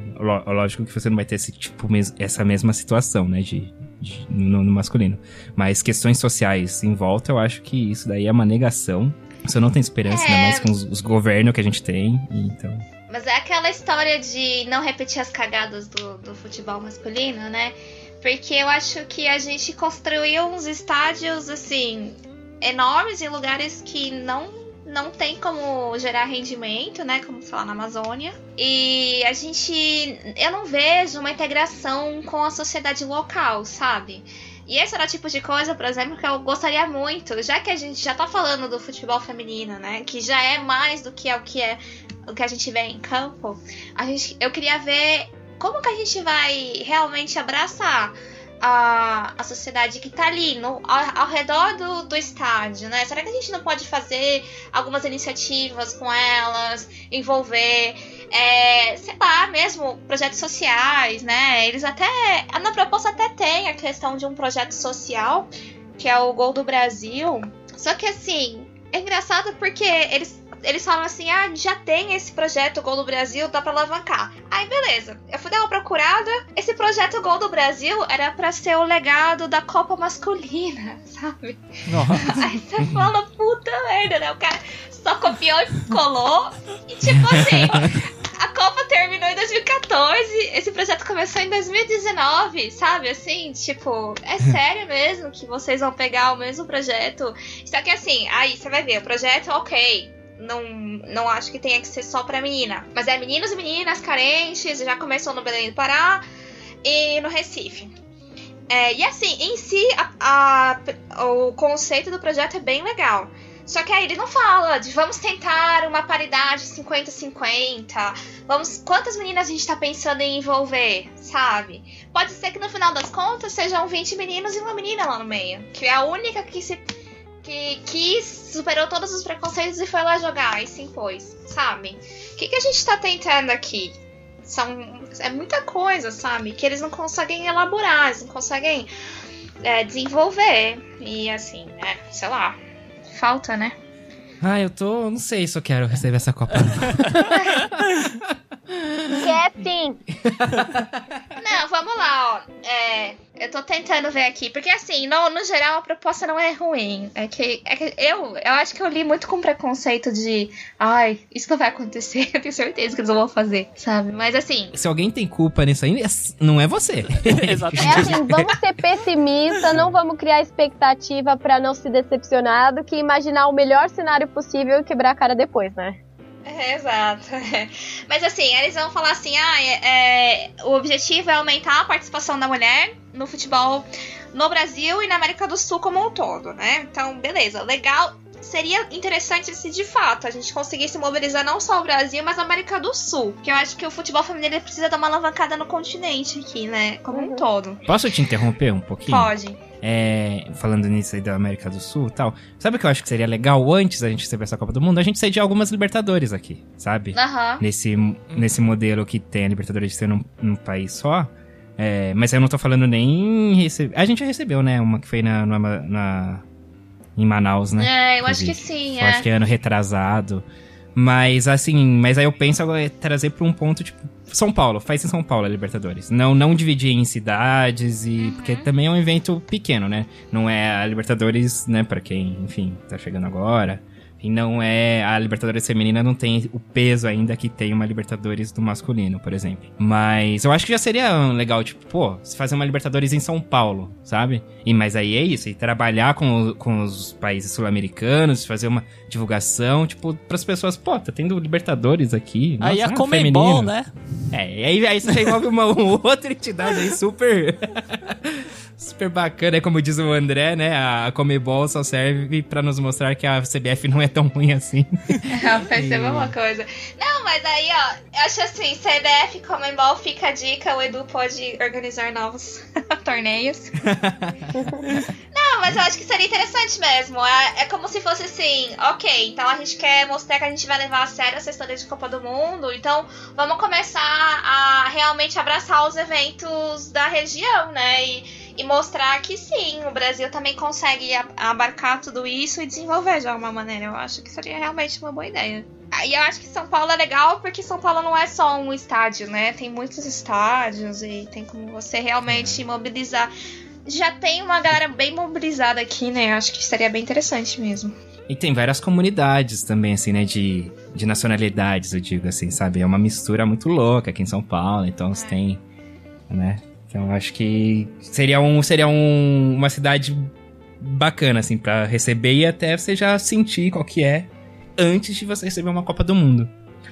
lógico que você não vai ter esse tipo, essa mesma situação, né, de, de no, no, masculino. Mas questões sociais em volta, eu acho que isso daí é uma negação. Você não tem esperança, é... ainda mais com os, os governos que a gente tem, então... Mas é aquela história de não repetir as cagadas do, do futebol masculino, né? Porque eu acho que a gente construiu uns estádios, assim, enormes em lugares que não não tem como gerar rendimento, né? Como lá, na Amazônia. E a gente. Eu não vejo uma integração com a sociedade local, sabe? E esse era o tipo de coisa, por exemplo, que eu gostaria muito, já que a gente já tá falando do futebol feminino, né? Que já é mais do que é o que é o que a gente vê em campo. A gente, eu queria ver como que a gente vai realmente abraçar a, a sociedade que está ali no, ao, ao, redor do, do estádio, né? Será que a gente não pode fazer algumas iniciativas com elas, envolver, é, sei lá, mesmo projetos sociais, né? Eles até, na proposta até tem a questão de um projeto social, que é o Gol do Brasil. Só que assim, é engraçado porque eles eles falam assim: ah, já tem esse projeto Gol do Brasil, dá pra alavancar. Aí, beleza. Eu fui dar uma procurada. Esse projeto Gol do Brasil era para ser o legado da Copa Masculina, sabe? Nossa. Aí você fala, puta merda, né? O cara só copiou e colou. E tipo assim. A Copa terminou em 2014, esse projeto começou em 2019, sabe? Assim, tipo, é sério mesmo que vocês vão pegar o mesmo projeto? Só que assim, aí você vai ver, o projeto, ok, não, não acho que tenha que ser só pra menina. Mas é meninos e meninas carentes, já começou no Belém do Pará e no Recife. É, e assim, em si, a, a, o conceito do projeto é bem legal. Só que aí ele não fala de vamos tentar uma paridade 50-50. Vamos. Quantas meninas a gente tá pensando em envolver, sabe? Pode ser que no final das contas sejam 20 meninos e uma menina lá no meio. Que é a única que se. Que, que superou todos os preconceitos e foi lá jogar e se impôs, sabe? O que, que a gente tá tentando aqui? São, é muita coisa, sabe? Que eles não conseguem elaborar, eles não conseguem é, desenvolver. E assim, é, sei lá, falta, né? Ah, eu tô. Não sei se eu quero receber essa Copa. Quer sim. Não, vamos lá, ó. É, eu tô tentando ver aqui, porque assim, no, no geral a proposta não é ruim. É que, é que eu, eu acho que eu li muito com preconceito de ai, isso não vai acontecer, eu tenho certeza que eles não vão fazer, sabe? Mas assim. Se alguém tem culpa nisso aí, não é você. Exatamente. É assim, vamos ser pessimistas, não vamos criar expectativa pra não se decepcionar do que imaginar o melhor cenário possível e quebrar a cara depois, né? É, exato. Mas assim, eles vão falar assim: ah, é, é, o objetivo é aumentar a participação da mulher no futebol no Brasil e na América do Sul como um todo, né? Então, beleza, legal. Seria interessante se de fato a gente conseguisse mobilizar não só o Brasil, mas a América do Sul. Porque eu acho que o futebol feminino precisa dar uma alavancada no continente aqui, né? Como um todo. Posso te interromper um pouquinho? Pode. É, falando nisso aí da América do Sul e tal. Sabe o que eu acho que seria legal antes da gente receber essa Copa do Mundo? A gente sediar algumas Libertadores aqui, sabe? Aham. Nesse, nesse modelo que tem a Libertadores de ser num, num país só. É, mas eu não tô falando nem. Rece... A gente já recebeu, né? Uma que foi na, na, na- em Manaus, né? É, eu acho que sim, Eu é. acho que é ano retrasado. Mas assim, mas aí eu penso agora é trazer pra um ponto, tipo, São Paulo, faz em São Paulo a Libertadores. Não, não dividir em cidades e. Uhum. Porque também é um evento pequeno, né? Não é a Libertadores, né, pra quem, enfim, tá chegando agora. E não é. A Libertadores feminina não tem o peso ainda que tem uma Libertadores do masculino, por exemplo. Mas eu acho que já seria legal, tipo, pô, se fazer uma Libertadores em São Paulo, sabe? E mas aí é isso, e trabalhar com, o- com os países sul-americanos, fazer uma divulgação, tipo, pras pessoas, pô, tá tendo Libertadores aqui. Aí nossa, a ah, Comembol, feminino. né? É, e aí, aí você envolve uma outra entidade aí super. super bacana, é como diz o André, né? A Comebol só serve pra nos mostrar que a CBF não é tão ruim assim. Perceba uma coisa. Não, mas aí, ó, eu acho assim, CBF Comembol fica a dica, o Edu pode organizar novos torneios. Não, mas eu acho que seria interessante mesmo. É, é como se fosse assim, ok, então a gente quer mostrar que a gente vai levar a sério essa história de Copa do Mundo, então vamos começar a realmente abraçar os eventos da região, né? E, e mostrar que sim, o Brasil também consegue abarcar tudo isso e desenvolver de alguma maneira. Eu acho que seria realmente uma boa ideia. Ah, E eu acho que São Paulo é legal porque São Paulo não é só um estádio, né? Tem muitos estádios e tem como você realmente mobilizar. Já tem uma galera bem mobilizada aqui, né? Eu acho que seria bem interessante mesmo. E tem várias comunidades também, assim, né? De, de nacionalidades, eu digo assim, sabe? É uma mistura muito louca aqui em São Paulo, então você tem, né? Então acho que seria, um, seria um, uma cidade bacana, assim, pra receber e até você já sentir qual que é antes de você receber uma Copa do Mundo.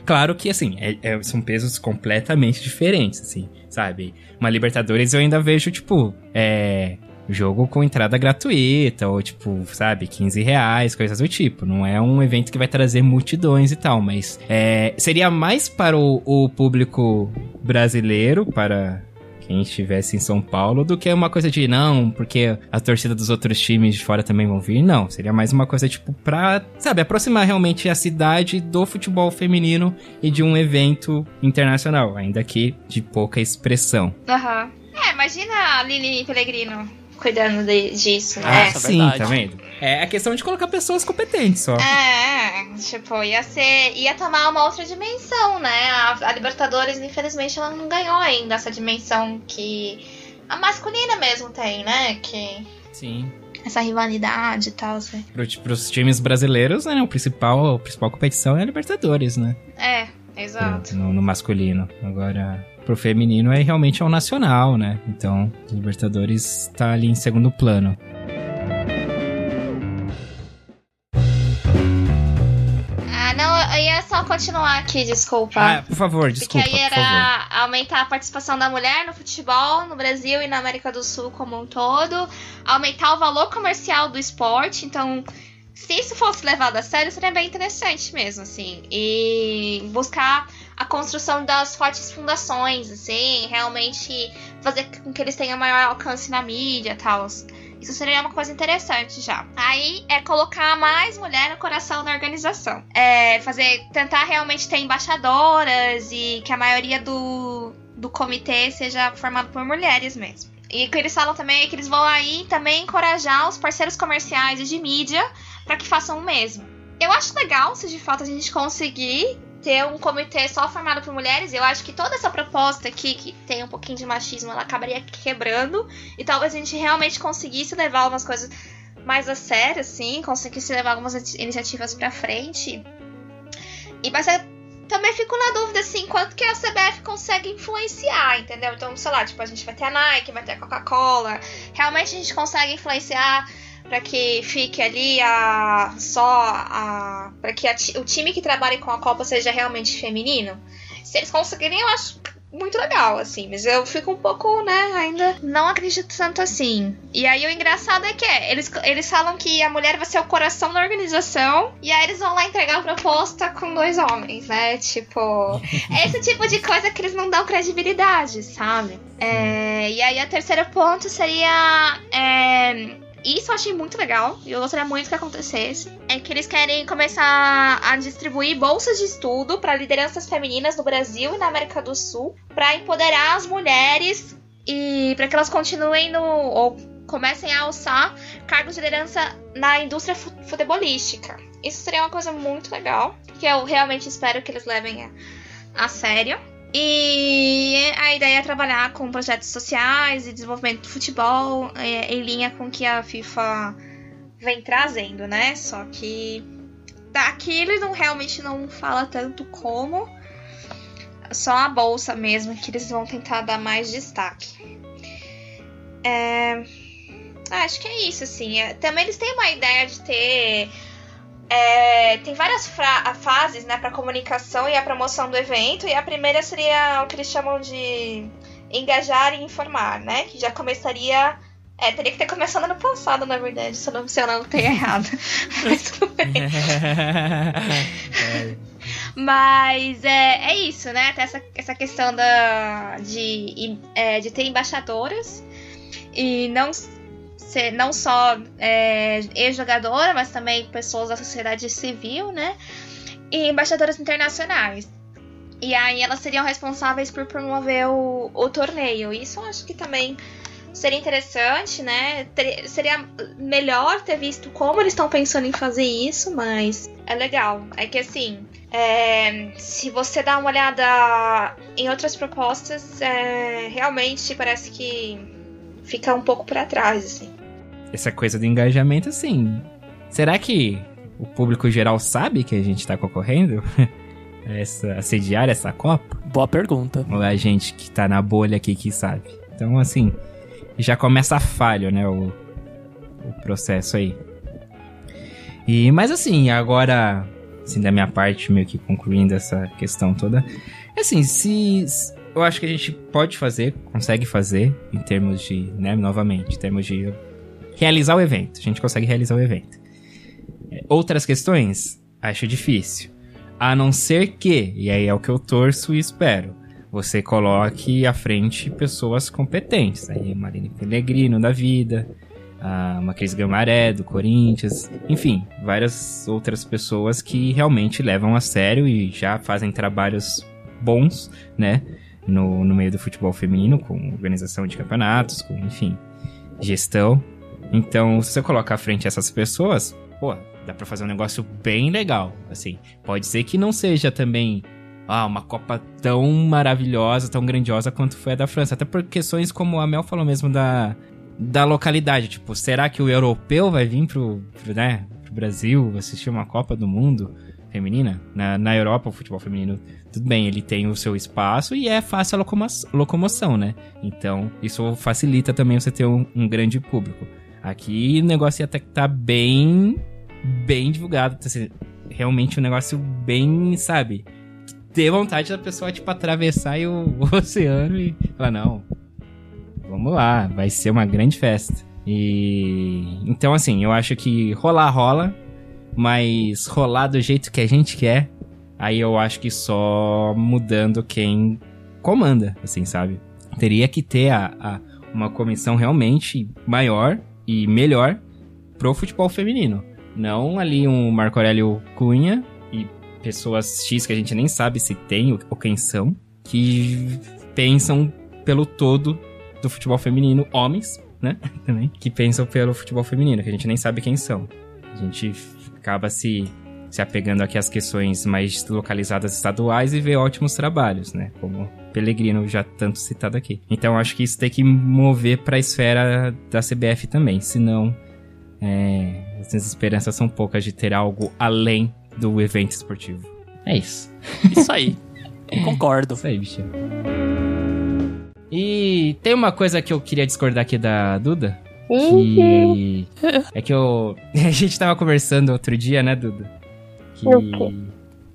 Claro que, assim, é- é- são pesos completamente diferentes, assim, sabe? Uma Libertadores eu ainda vejo, tipo, é, jogo com entrada gratuita, ou tipo, sabe, 15 reais, coisas do tipo. Não é um evento que vai trazer multidões e tal, mas é, seria mais para o, o público brasileiro, para quem estivesse em São Paulo, do que uma coisa de não, porque a torcida dos outros times de fora também vão vir. Não, seria mais uma coisa tipo pra, sabe, aproximar realmente a cidade do futebol feminino e de um evento internacional, ainda que de pouca expressão. Aham. É, imagina a Lili Pellegrino cuidando de- disso, Ah, né? Essa é sim, verdade. tá vendo? É a questão de colocar pessoas competentes só. É, tipo, ia ser. ia tomar uma outra dimensão, né? A, a Libertadores, infelizmente, ela não ganhou ainda essa dimensão que a masculina mesmo tem, né? Que. Sim. Essa rivalidade e tal, assim. Pro, pros times brasileiros, né, o principal, a principal competição é a Libertadores, né? É, exato. No, no masculino. Agora, pro feminino é realmente ao nacional, né? Então, a Libertadores tá ali em segundo plano. Continuar aqui, desculpa. Ah, por favor, desculpa, Porque aí era aumentar a participação da mulher no futebol no Brasil e na América do Sul como um todo, aumentar o valor comercial do esporte, então se isso fosse levado a sério, seria bem interessante mesmo, assim. E buscar a construção das fortes fundações, assim, realmente fazer com que eles tenham maior alcance na mídia e tal. Isso seria uma coisa interessante já. Aí é colocar mais mulher no coração da organização. É fazer, tentar realmente ter embaixadoras e que a maioria do, do comitê seja formado por mulheres mesmo. E o que eles falam também é que eles vão aí também encorajar os parceiros comerciais e de mídia para que façam o mesmo. Eu acho legal se de fato a gente conseguir ter um comitê só formado por mulheres. Eu acho que toda essa proposta aqui, que tem um pouquinho de machismo, ela acabaria quebrando. E talvez a gente realmente conseguisse levar algumas coisas mais a sério, assim, conseguisse levar algumas iniciativas pra frente. E mas eu também fico na dúvida, assim, quanto que a CBF consegue influenciar, entendeu? Então, sei lá, tipo, a gente vai ter a Nike, vai ter a Coca-Cola. Realmente a gente consegue influenciar para que fique ali a só a para que a, o time que trabalhe com a Copa seja realmente feminino. Se eles conseguirem, eu acho muito legal, assim, mas eu fico um pouco, né, ainda não acredito tanto assim. E aí o engraçado é que é, eles, eles falam que a mulher vai ser o coração da organização, e aí eles vão lá entregar a proposta com dois homens, né? Tipo, é esse tipo de coisa que eles não dão credibilidade, sabe? É, e aí a terceiro ponto seria. É, isso eu achei muito legal e eu gostaria muito que acontecesse. É que eles querem começar a distribuir bolsas de estudo para lideranças femininas no Brasil e na América do Sul, para empoderar as mulheres e para que elas continuem no ou comecem a alçar cargos de liderança na indústria futebolística. Isso seria uma coisa muito legal, que eu realmente espero que eles levem a, a sério. E a ideia é trabalhar com projetos sociais e desenvolvimento do futebol é, em linha com o que a FIFA vem trazendo, né? Só que daqui ele não realmente não fala tanto como só a bolsa mesmo que eles vão tentar dar mais destaque. É... Acho que é isso, assim. É, também eles têm uma ideia de ter é, tem várias fases né, para comunicação e a promoção do evento, e a primeira seria o que eles chamam de engajar e informar, né? Que já começaria. É, teria que ter começado ano passado, na verdade, se eu não, se eu não tenho errado. Mas tudo bem. Mas é, é isso, né? Tem essa, essa questão da, de, é, de ter embaixadoras e não ser não só é, ex-jogadora, mas também pessoas da sociedade civil, né? E embaixadoras internacionais. E aí elas seriam responsáveis por promover o, o torneio. Isso eu acho que também seria interessante, né? Ter, seria melhor ter visto como eles estão pensando em fazer isso, mas é legal. É que assim, é, se você dá uma olhada em outras propostas, é, realmente parece que fica um pouco para trás, assim essa coisa do engajamento, assim. Será que o público geral sabe que a gente tá concorrendo? essa, assediar essa Copa? Boa pergunta. Ou é a gente que tá na bolha aqui que sabe? Então, assim, já começa falho, né? O, o processo aí. E, mas assim, agora, assim, da minha parte, meio que concluindo essa questão toda, assim, se eu acho que a gente pode fazer, consegue fazer, em termos de, né, novamente, em termos de realizar o evento. A gente consegue realizar o evento. É, outras questões? Acho difícil. A não ser que, e aí é o que eu torço e espero, você coloque à frente pessoas competentes. Aí, Marina Pellegrino da vida, a Cris Gamaré do Corinthians, enfim, várias outras pessoas que realmente levam a sério e já fazem trabalhos bons, né? No, no meio do futebol feminino, com organização de campeonatos, com, enfim, gestão. Então, se você colocar à frente essas pessoas, pô, dá pra fazer um negócio bem legal. Assim, pode ser que não seja também ah, uma Copa tão maravilhosa, tão grandiosa quanto foi a da França. Até por questões como a Mel falou mesmo da, da localidade. Tipo, será que o europeu vai vir pro, pro, né, pro Brasil assistir uma Copa do Mundo feminina? Na, na Europa, o futebol feminino, tudo bem, ele tem o seu espaço e é fácil a locomo locomoção, né? Então, isso facilita também você ter um, um grande público. Aqui o negócio ia até estar tá bem, bem divulgado. Tá assim, realmente um negócio bem, sabe? Ter vontade da pessoa, tipo, atravessar o, o oceano e falar, não, vamos lá, vai ser uma grande festa. E então, assim, eu acho que rolar rola. mas rolar do jeito que a gente quer, aí eu acho que só mudando quem comanda, assim, sabe? Teria que ter a, a uma comissão realmente maior e melhor pro futebol feminino. Não ali um Marco Aurélio Cunha e pessoas X que a gente nem sabe se tem ou quem são, que pensam pelo todo do futebol feminino, homens, né? Também, que pensam pelo futebol feminino, que a gente nem sabe quem são. A gente acaba se, se apegando aqui às questões mais localizadas estaduais e vê ótimos trabalhos, né? Como Pellegrino, já tanto citado aqui. Então acho que isso tem que mover para a esfera da CBF também, senão é, as esperanças são poucas de ter algo além do evento esportivo. É isso. Isso aí. Concordo. Isso aí, bicho. E tem uma coisa que eu queria discordar aqui da Duda. Que é que eu. A gente tava conversando outro dia, né, Duda? Que.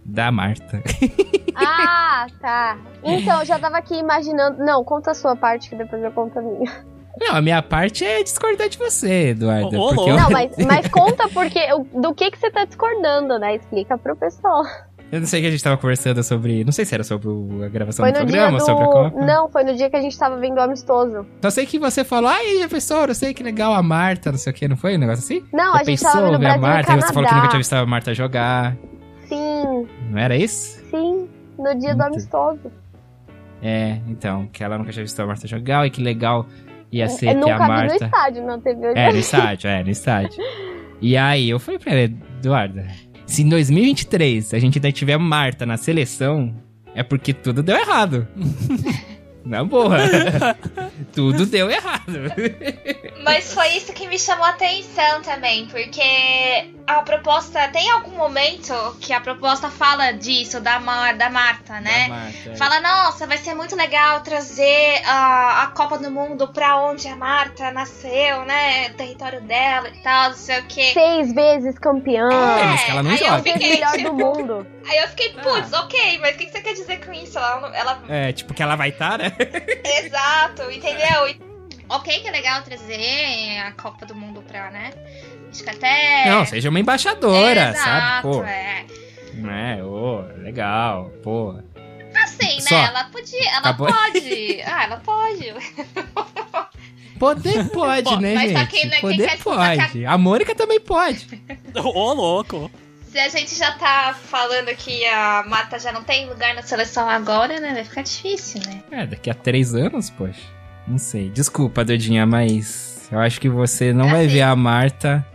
Da Marta. Ah, tá. Então, eu já tava aqui imaginando. Não, conta a sua parte, que depois eu conto a minha. Não, a minha parte é discordar de você, Eduardo. Ô, porque louco. eu, Não, mas, mas conta porque, do que, que você tá discordando, né? Explica pro pessoal. Eu não sei que a gente tava conversando sobre. Não sei se era sobre a gravação do programa, sobre a do. Copa. Não, foi no dia que a gente tava vendo o amistoso. Só sei que você falou, ai, professor, eu sei que legal a Marta, não sei o que, não foi um negócio assim? Não, Você a gente tava vendo a Brasil e Marta, e você falou que nunca tinha visto a Marta jogar. Sim, Não era isso? sim. No dia do Muito. amistoso. É, então, que ela nunca tinha visto a Marta jogar e que legal ia ser Eu ter a nunca vi no Marta. estádio, TV. eu já É, no estádio, é, no estádio. E aí eu falei pra ela, Eduardo, se em 2023 a gente ainda tiver Marta na seleção, é porque tudo deu errado. Na boa. tudo deu errado. Mas foi isso que me chamou a atenção também, porque a proposta. Tem algum momento que a proposta fala disso, da, Mar, da Marta, né? Da Marta, é. Fala, nossa, vai ser muito legal trazer a, a Copa do Mundo pra onde a Marta nasceu, né? Território dela e tal, não sei o quê. Seis vezes campeã. É, mas que ela não aí joga. eu fiquei, melhor tipo, do mundo. Aí eu fiquei, putz, ok, mas o que que você quer dizer com isso? Ela, não- ela É, tipo que ela vai estar, né? Exato, entendeu? E- Ok que é legal trazer a Copa do Mundo pra, né? Acho que até. Não, seja uma embaixadora, Exato, sabe? Pô, é. é, ô, legal, pô. Assim, Só. né? Ela podia. Ela Acabou. pode. Ah, ela pode. Poder pode, Pô, né, mas só gente? quem- quem Poder quer pode. A Mônica também pode. Ô, louco. Se a gente já tá falando que a Mata já não tem lugar na seleção agora, né? Vai ficar difícil, né? É, daqui a três anos, poxa. Não sei. Desculpa, Dodinha, mas eu acho que você não vai Assim. ver a Marta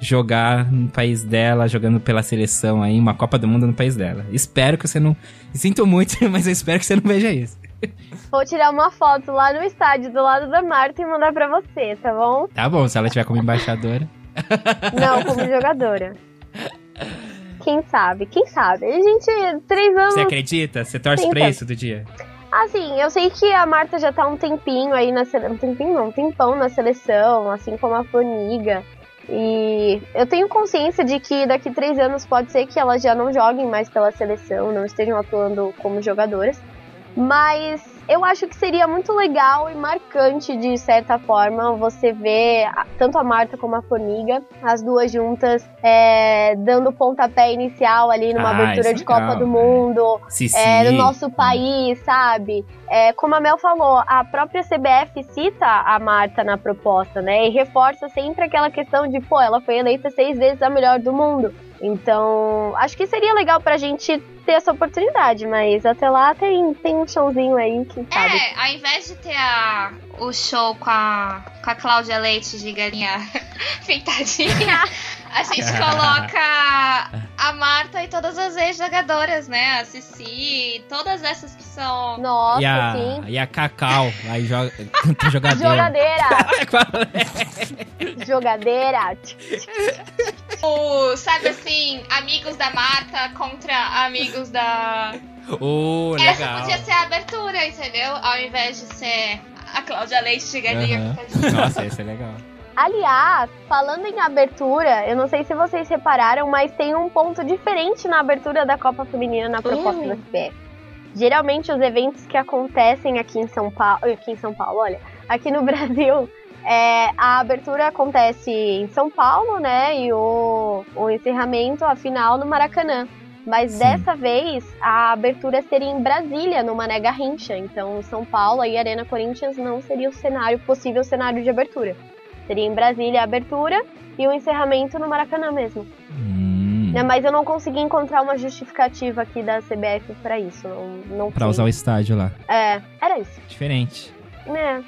jogar no país dela, jogando pela seleção aí, uma Copa do Mundo no país dela. Espero que você não. Sinto muito, mas eu espero que você não veja isso. Vou tirar uma foto lá no estádio do lado da Marta e mandar pra você, tá bom? Tá bom, se ela tiver como embaixadora. Não, como jogadora. Quem sabe? Quem sabe? A gente, três anos. Você acredita? Você torce pra isso do dia? Assim, eu sei que a Marta já tá um tempinho aí na seleção. Um tempinho não, um tempão na seleção, assim como a Formiga. E eu tenho consciência de que daqui três anos pode ser que elas já não joguem mais pela seleção, não estejam atuando como jogadoras. Mas eu acho que seria muito legal e marcante, de certa forma, você ver tanto a Marta como a Formiga, as duas juntas, é, dando pontapé inicial ali numa Ah, abertura é de legal, Copa do né? Mundo é, no nosso país, sabe? É, como a Mel falou, a própria CBF cita a Marta na proposta, né? E reforça sempre aquela questão de, pô, ela foi eleita seis vezes a melhor do mundo. Então, acho que seria legal pra gente ter essa oportunidade, mas até lá tem, tem um showzinho aí, quem sabe. É, ao invés de ter a, o show com a, com a Cláudia Leite de galinha pintadinha, a gente coloca a Marta e todas as ex-jogadoras, né? A Cici, todas essas que são. Nossa, E a, sim. e a Cacau, aí joga, canta. Jogadeira! Qual é? jogadeira! O, sabe assim, amigos da Marta contra amigos da. Oh, Essa legal. podia ser a abertura, entendeu? Ao invés de ser a Cláudia Leite de galinha Aham. pintadinha. Nossa, esse é legal. Aliás, falando em abertura, eu não sei se vocês repararam, mas tem um ponto diferente na abertura da Copa Feminina na proposta Hum. da CBF. Geralmente os eventos que acontecem aqui em São Paulo, aqui em São Paulo, olha, aqui no Brasil, É, a abertura acontece em São Paulo, né? E o, o encerramento, a final, no Maracanã. Mas Sim. dessa vez a abertura seria em Brasília, no Mané Garrincha. Então São Paulo e Arena Corinthians não seria o cenário possível cenário de abertura. Seria em Brasília a abertura e o encerramento no Maracanã mesmo. Hum, Né, Mas eu não consegui encontrar uma justificativa aqui da CBF pra isso. Não, não pra usar o estádio lá. É, era isso. Diferente. Né?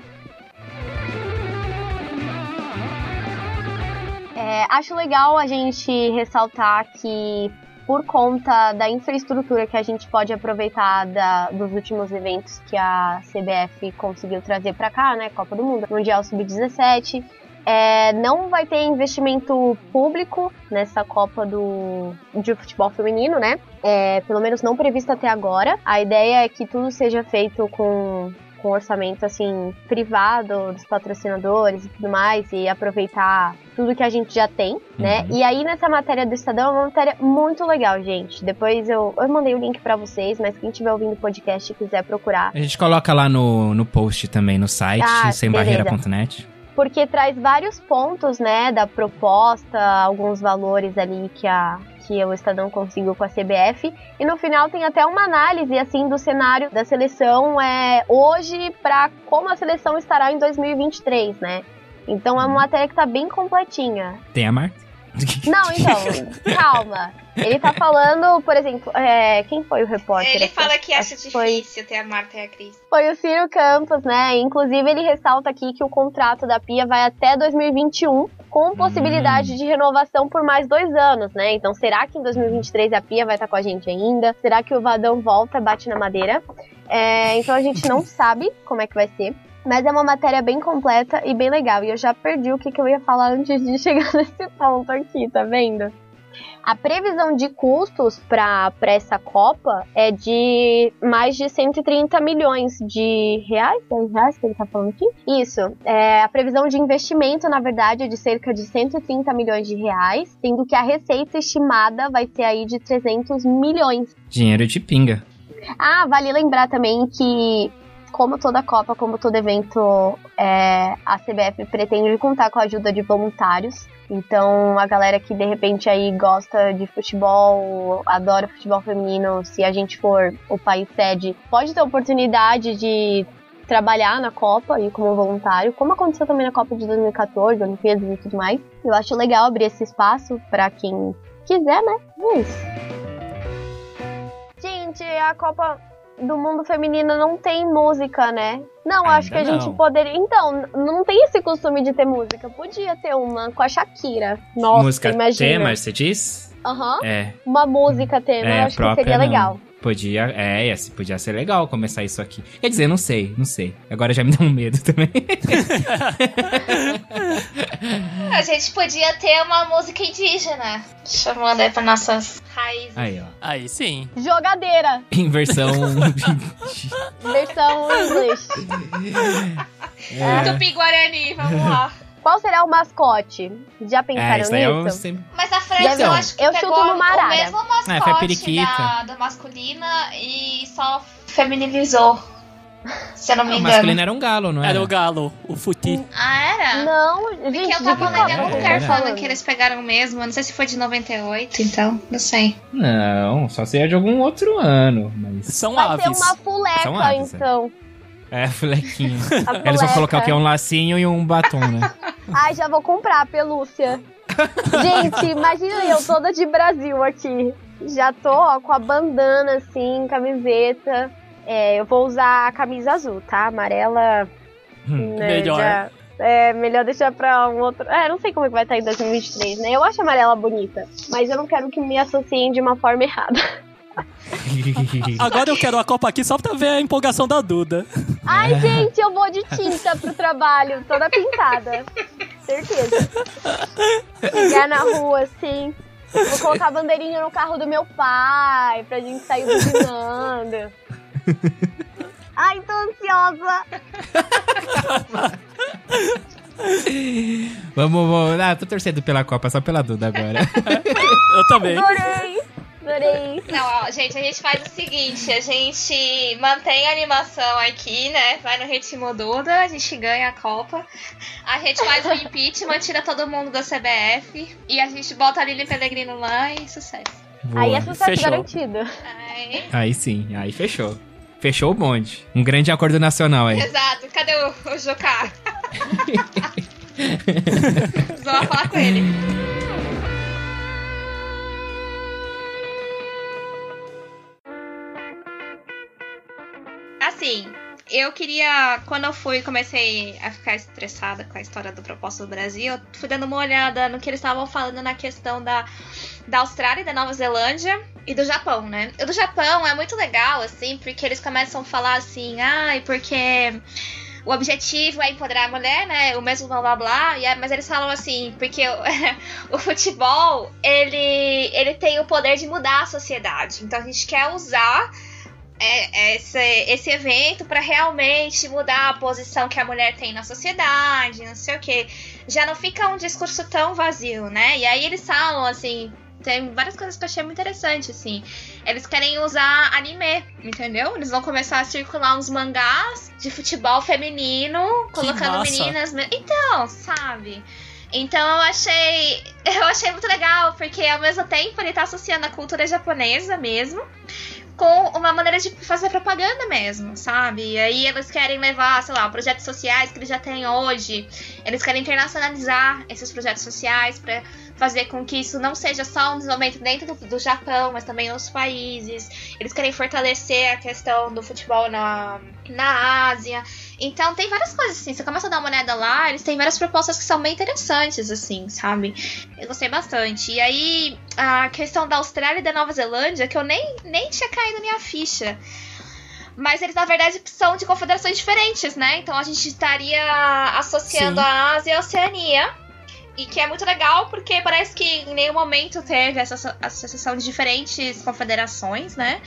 É, acho legal a gente ressaltar que por conta da infraestrutura que a gente pode aproveitar da- dos últimos eventos que a CBF conseguiu trazer para cá, né, Copa do Mundo, Mundial Sub-17, é, não vai ter investimento público nessa Copa do, de futebol feminino, né? É, pelo menos não previsto até agora. A ideia é que tudo seja feito com com orçamento assim privado dos patrocinadores e tudo mais e aproveitar tudo que a gente já tem, né? Uhum. E aí nessa matéria do Estadão é uma matéria muito legal, gente. Depois eu, eu mandei o link pra vocês, mas quem estiver ouvindo o podcast e quiser procurar, A gente coloca lá no, no post também, no site, Ah, sembarreira.net. porque traz vários pontos, né, da proposta, alguns valores ali que a que o Estadão conseguiu com a CBF e no final tem até uma análise assim do cenário da seleção é hoje para como a seleção estará em 2023, né? Então é uma matéria que tá bem completinha. Tem a Marta? Não, então, calma. Ele tá falando, por exemplo, é, quem foi o repórter? Ele aqui? fala que acha Acho que foi- difícil ter a Marta e a Cris. foi o Ciro Campos, né? Inclusive, ele ressalta aqui que o contrato da Pia vai até 2021, com possibilidade de renovação por mais dois anos, né? Então, será que em 2023 a Pia vai estar com a gente ainda? Será que o Vadão volta, bate na madeira? É, então, a gente não sabe como é que vai ser. Mas é uma matéria bem completa e bem legal. E eu já perdi o que, que eu ia falar antes de chegar nesse ponto aqui, tá vendo? A previsão de custos para essa Copa é de mais de 130 milhões de reais. É reais que ele tá falando aqui? Isso. É, a previsão de investimento, na verdade, é de cerca de 130 milhões de reais, sendo que a receita estimada vai ser aí de 300 milhões. Dinheiro de pinga. Ah, vale lembrar também que, como toda Copa, como todo evento, é, a CBF pretende contar com a ajuda de voluntários. Então, a galera que de repente aí gosta de futebol, adora futebol feminino, se a gente for o país sede, pode ter a oportunidade de trabalhar na Copa e como voluntário, como aconteceu também na Copa de 2014, Olimpíadas e tudo mais. Eu acho legal abrir esse espaço para quem quiser, né? É isso. Gente, a Copa do Mundo Feminino não tem música, né? Não, Ainda acho que a gente não. poderia. Então, não tem esse costume de ter música. Podia ter uma com a Shakira. Nossa, Música imagina. tema, você diz? Aham. É, Uma música tema, é eu acho que seria não. Podia, é, ia- podia ser legal começar isso aqui. Quer dizer, não sei, não sei. Agora já me dá um medo também. A gente podia ter uma música indígena. Chamando aí pra nossas raízes. Aí, ó. Aí sim. Jogadeira, Em versão. versão inglês. é, Tupi-Guarani, vamos lá. Qual será o mascote? Já é, pensaram é nisso? sempre. Mas a França Deve- eu acho que eu pegou chuto no o mesmo É, foi a mascote periquita. da, da masculina e só feminilizou. Se eu não me O engano. masculino era um galo, não era? Era o galo, o futi. Ah, era? Não, Porque gente, eu de tava lendo em algum que É, lugar falando que eles pegaram o mesmo. Eu não sei se foi de 98, então. Não sei. Não, só seria de algum outro ano. Mas. São Vai aves. ser uma fuleca, São aves, é. então. É, fulequinho. A Eles vão colocar o quê? Um lacinho e um batom, né? Ai, já vou comprar a pelúcia. Gente, imagina eu toda de Brasil aqui. Já tô ó, com a bandana assim, camiseta. É, eu vou usar a camisa azul, tá? Amarela. Hum. né, Melhor. já- é, melhor deixar pra um outro. É, não sei como é que vai estar em 2023, né? Eu acho amarela bonita, mas eu não quero que me associem de uma forma errada. Agora eu quero a Copa aqui só pra ver a empolgação da Duda. Ai, gente, eu vou de tinta pro trabalho, toda pintada. Certeza. Chegar na rua, assim. Vou colocar a bandeirinha no carro do meu pai, pra gente sair buzinando. Ai, tô ansiosa. vamos, vamos. Ah, tô torcendo pela Copa, só pela Duda agora. Eu também. Adorei. Adorei. Não, ó, gente, a gente faz o seguinte: a gente mantém a animação aqui, né? Vai no ritmo Duda, a gente ganha a Copa. A gente faz o impeachment, tira todo mundo da CBF. E a gente bota a Lili Pellegrino lá e sucesso. Boa. Aí é sucesso Fechou. garantido. Aí, Aí sim, aí fechou. Fechou o bonde. Um grande acordo nacional aí. exato, cadê o, o Jucá? Vamos falar com ele. Assim, eu queria. Quando eu fui comecei a ficar estressada com a história do Proposta do Brasil, eu fui dando uma olhada no que eles estavam falando na questão da, da Austrália e da Nova Zelândia e do Japão, né? O do Japão é muito legal, assim, porque eles começam a falar assim, ai, porque o objetivo é empoderar a mulher, né? O mesmo blá blá blá. E é- mas eles falam assim, porque o, o futebol, ele, ele tem o poder de mudar a sociedade. Então a gente quer usar é, esse, esse evento para realmente mudar a posição que a mulher tem na sociedade, não sei o que. Já não fica um discurso tão vazio, né? E aí eles falam assim. Tem várias coisas que eu achei muito interessante, assim. Eles querem usar anime, entendeu? Eles vão começar a circular uns mangás de futebol feminino, colocando meninas. me- Então, sabe? Então eu achei. Eu achei muito legal, porque ao mesmo tempo ele tá associando a cultura japonesa mesmo com uma maneira de fazer propaganda mesmo, sabe? E aí eles querem levar, sei lá, projetos sociais que eles já têm hoje. Eles querem internacionalizar esses projetos sociais para fazer com que isso não seja só um desenvolvimento dentro do, do Japão, mas também outros países. Eles querem fortalecer a questão do futebol na, na Ásia. Então tem várias coisas assim. Você começa a dar uma olhada lá, eles têm várias propostas que são bem interessantes, assim, sabe? Eu gostei bastante. E aí, a questão da Austrália e da Nova Zelândia, que eu nem, nem tinha caído na minha ficha. Mas eles, na verdade, são de confederações diferentes, né? Então a gente estaria associando Sim. a Ásia e a Oceania. E que é muito legal, porque parece que em nenhum momento teve essa asso- associação de diferentes confederações, né?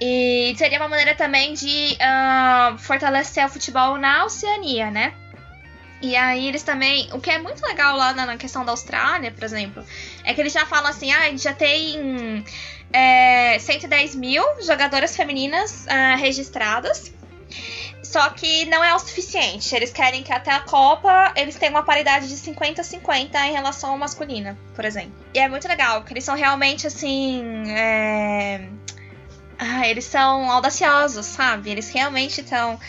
E seria uma maneira também de ah, fortalecer o futebol na Oceania, né? E aí eles também. O que é muito legal lá na, questão da Austrália, por exemplo, é que eles já falam assim, ah, a gente já tem é, 110 mil jogadoras femininas ah, registradas. Só que não é o suficiente. Eles querem que até a Copa eles tenham uma paridade de 50-50 em relação ao masculino, por exemplo. E é muito legal, porque eles são realmente assim. é, ah, eles são audaciosos, sabe? Eles realmente estão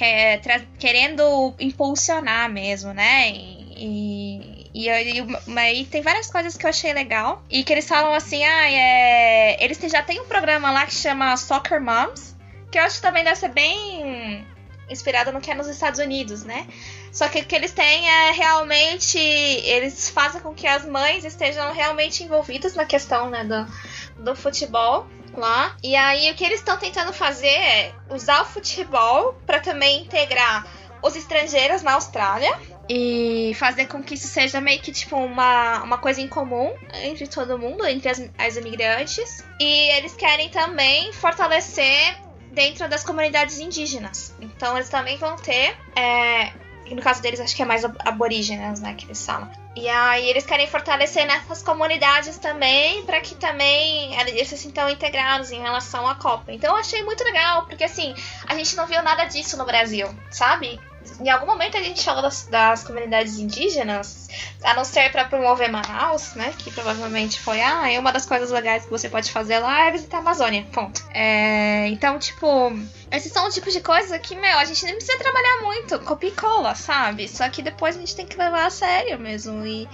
é, querendo impulsionar mesmo, né? E, e, e aí, tem várias coisas que eu achei legal. E que eles falam assim, ah, é, eles já tem um programa lá que chama Soccer Moms, que eu acho que também deve ser bem inspirado no que é nos Estados Unidos, né? Só que o que eles têm é realmente. Eles fazem com que as mães estejam realmente envolvidas na questão né, do, do futebol lá. E aí o que eles estão tentando fazer é usar o futebol para também integrar os estrangeiros na Austrália. E fazer com que isso seja meio que tipo uma, uma coisa em comum entre todo mundo, entre as, as imigrantes. E eles querem também fortalecer dentro das comunidades indígenas. Então eles também vão ter. É, no caso deles, acho que é mais ab- aborígenes, né? Que eles falam. E aí eles querem fortalecer nessas comunidades também, para que também eles se sintam integrados em relação à Copa. Então eu achei muito legal, porque assim, a gente não viu nada disso no Brasil, sabe? Em algum momento a gente falou das, das comunidades indígenas, a não ser para promover Manaus, né? Que provavelmente foi, ah, é uma das coisas legais que você pode fazer lá é visitar a Amazônia. Ponto. É, então, tipo, esses são o tipo de coisa que, meu, a gente nem precisa trabalhar muito, copia e cola, sabe? Só que depois a gente tem que levar a sério mesmo e,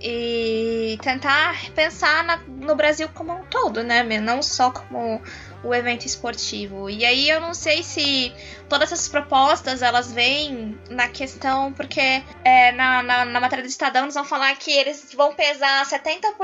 e tentar pensar na- no Brasil como um todo, né? Não só como o evento esportivo. E aí eu não sei se todas essas propostas elas vêm na questão, porque é, na, na, na matéria do Estadão eles vão falar que eles vão pesar 70%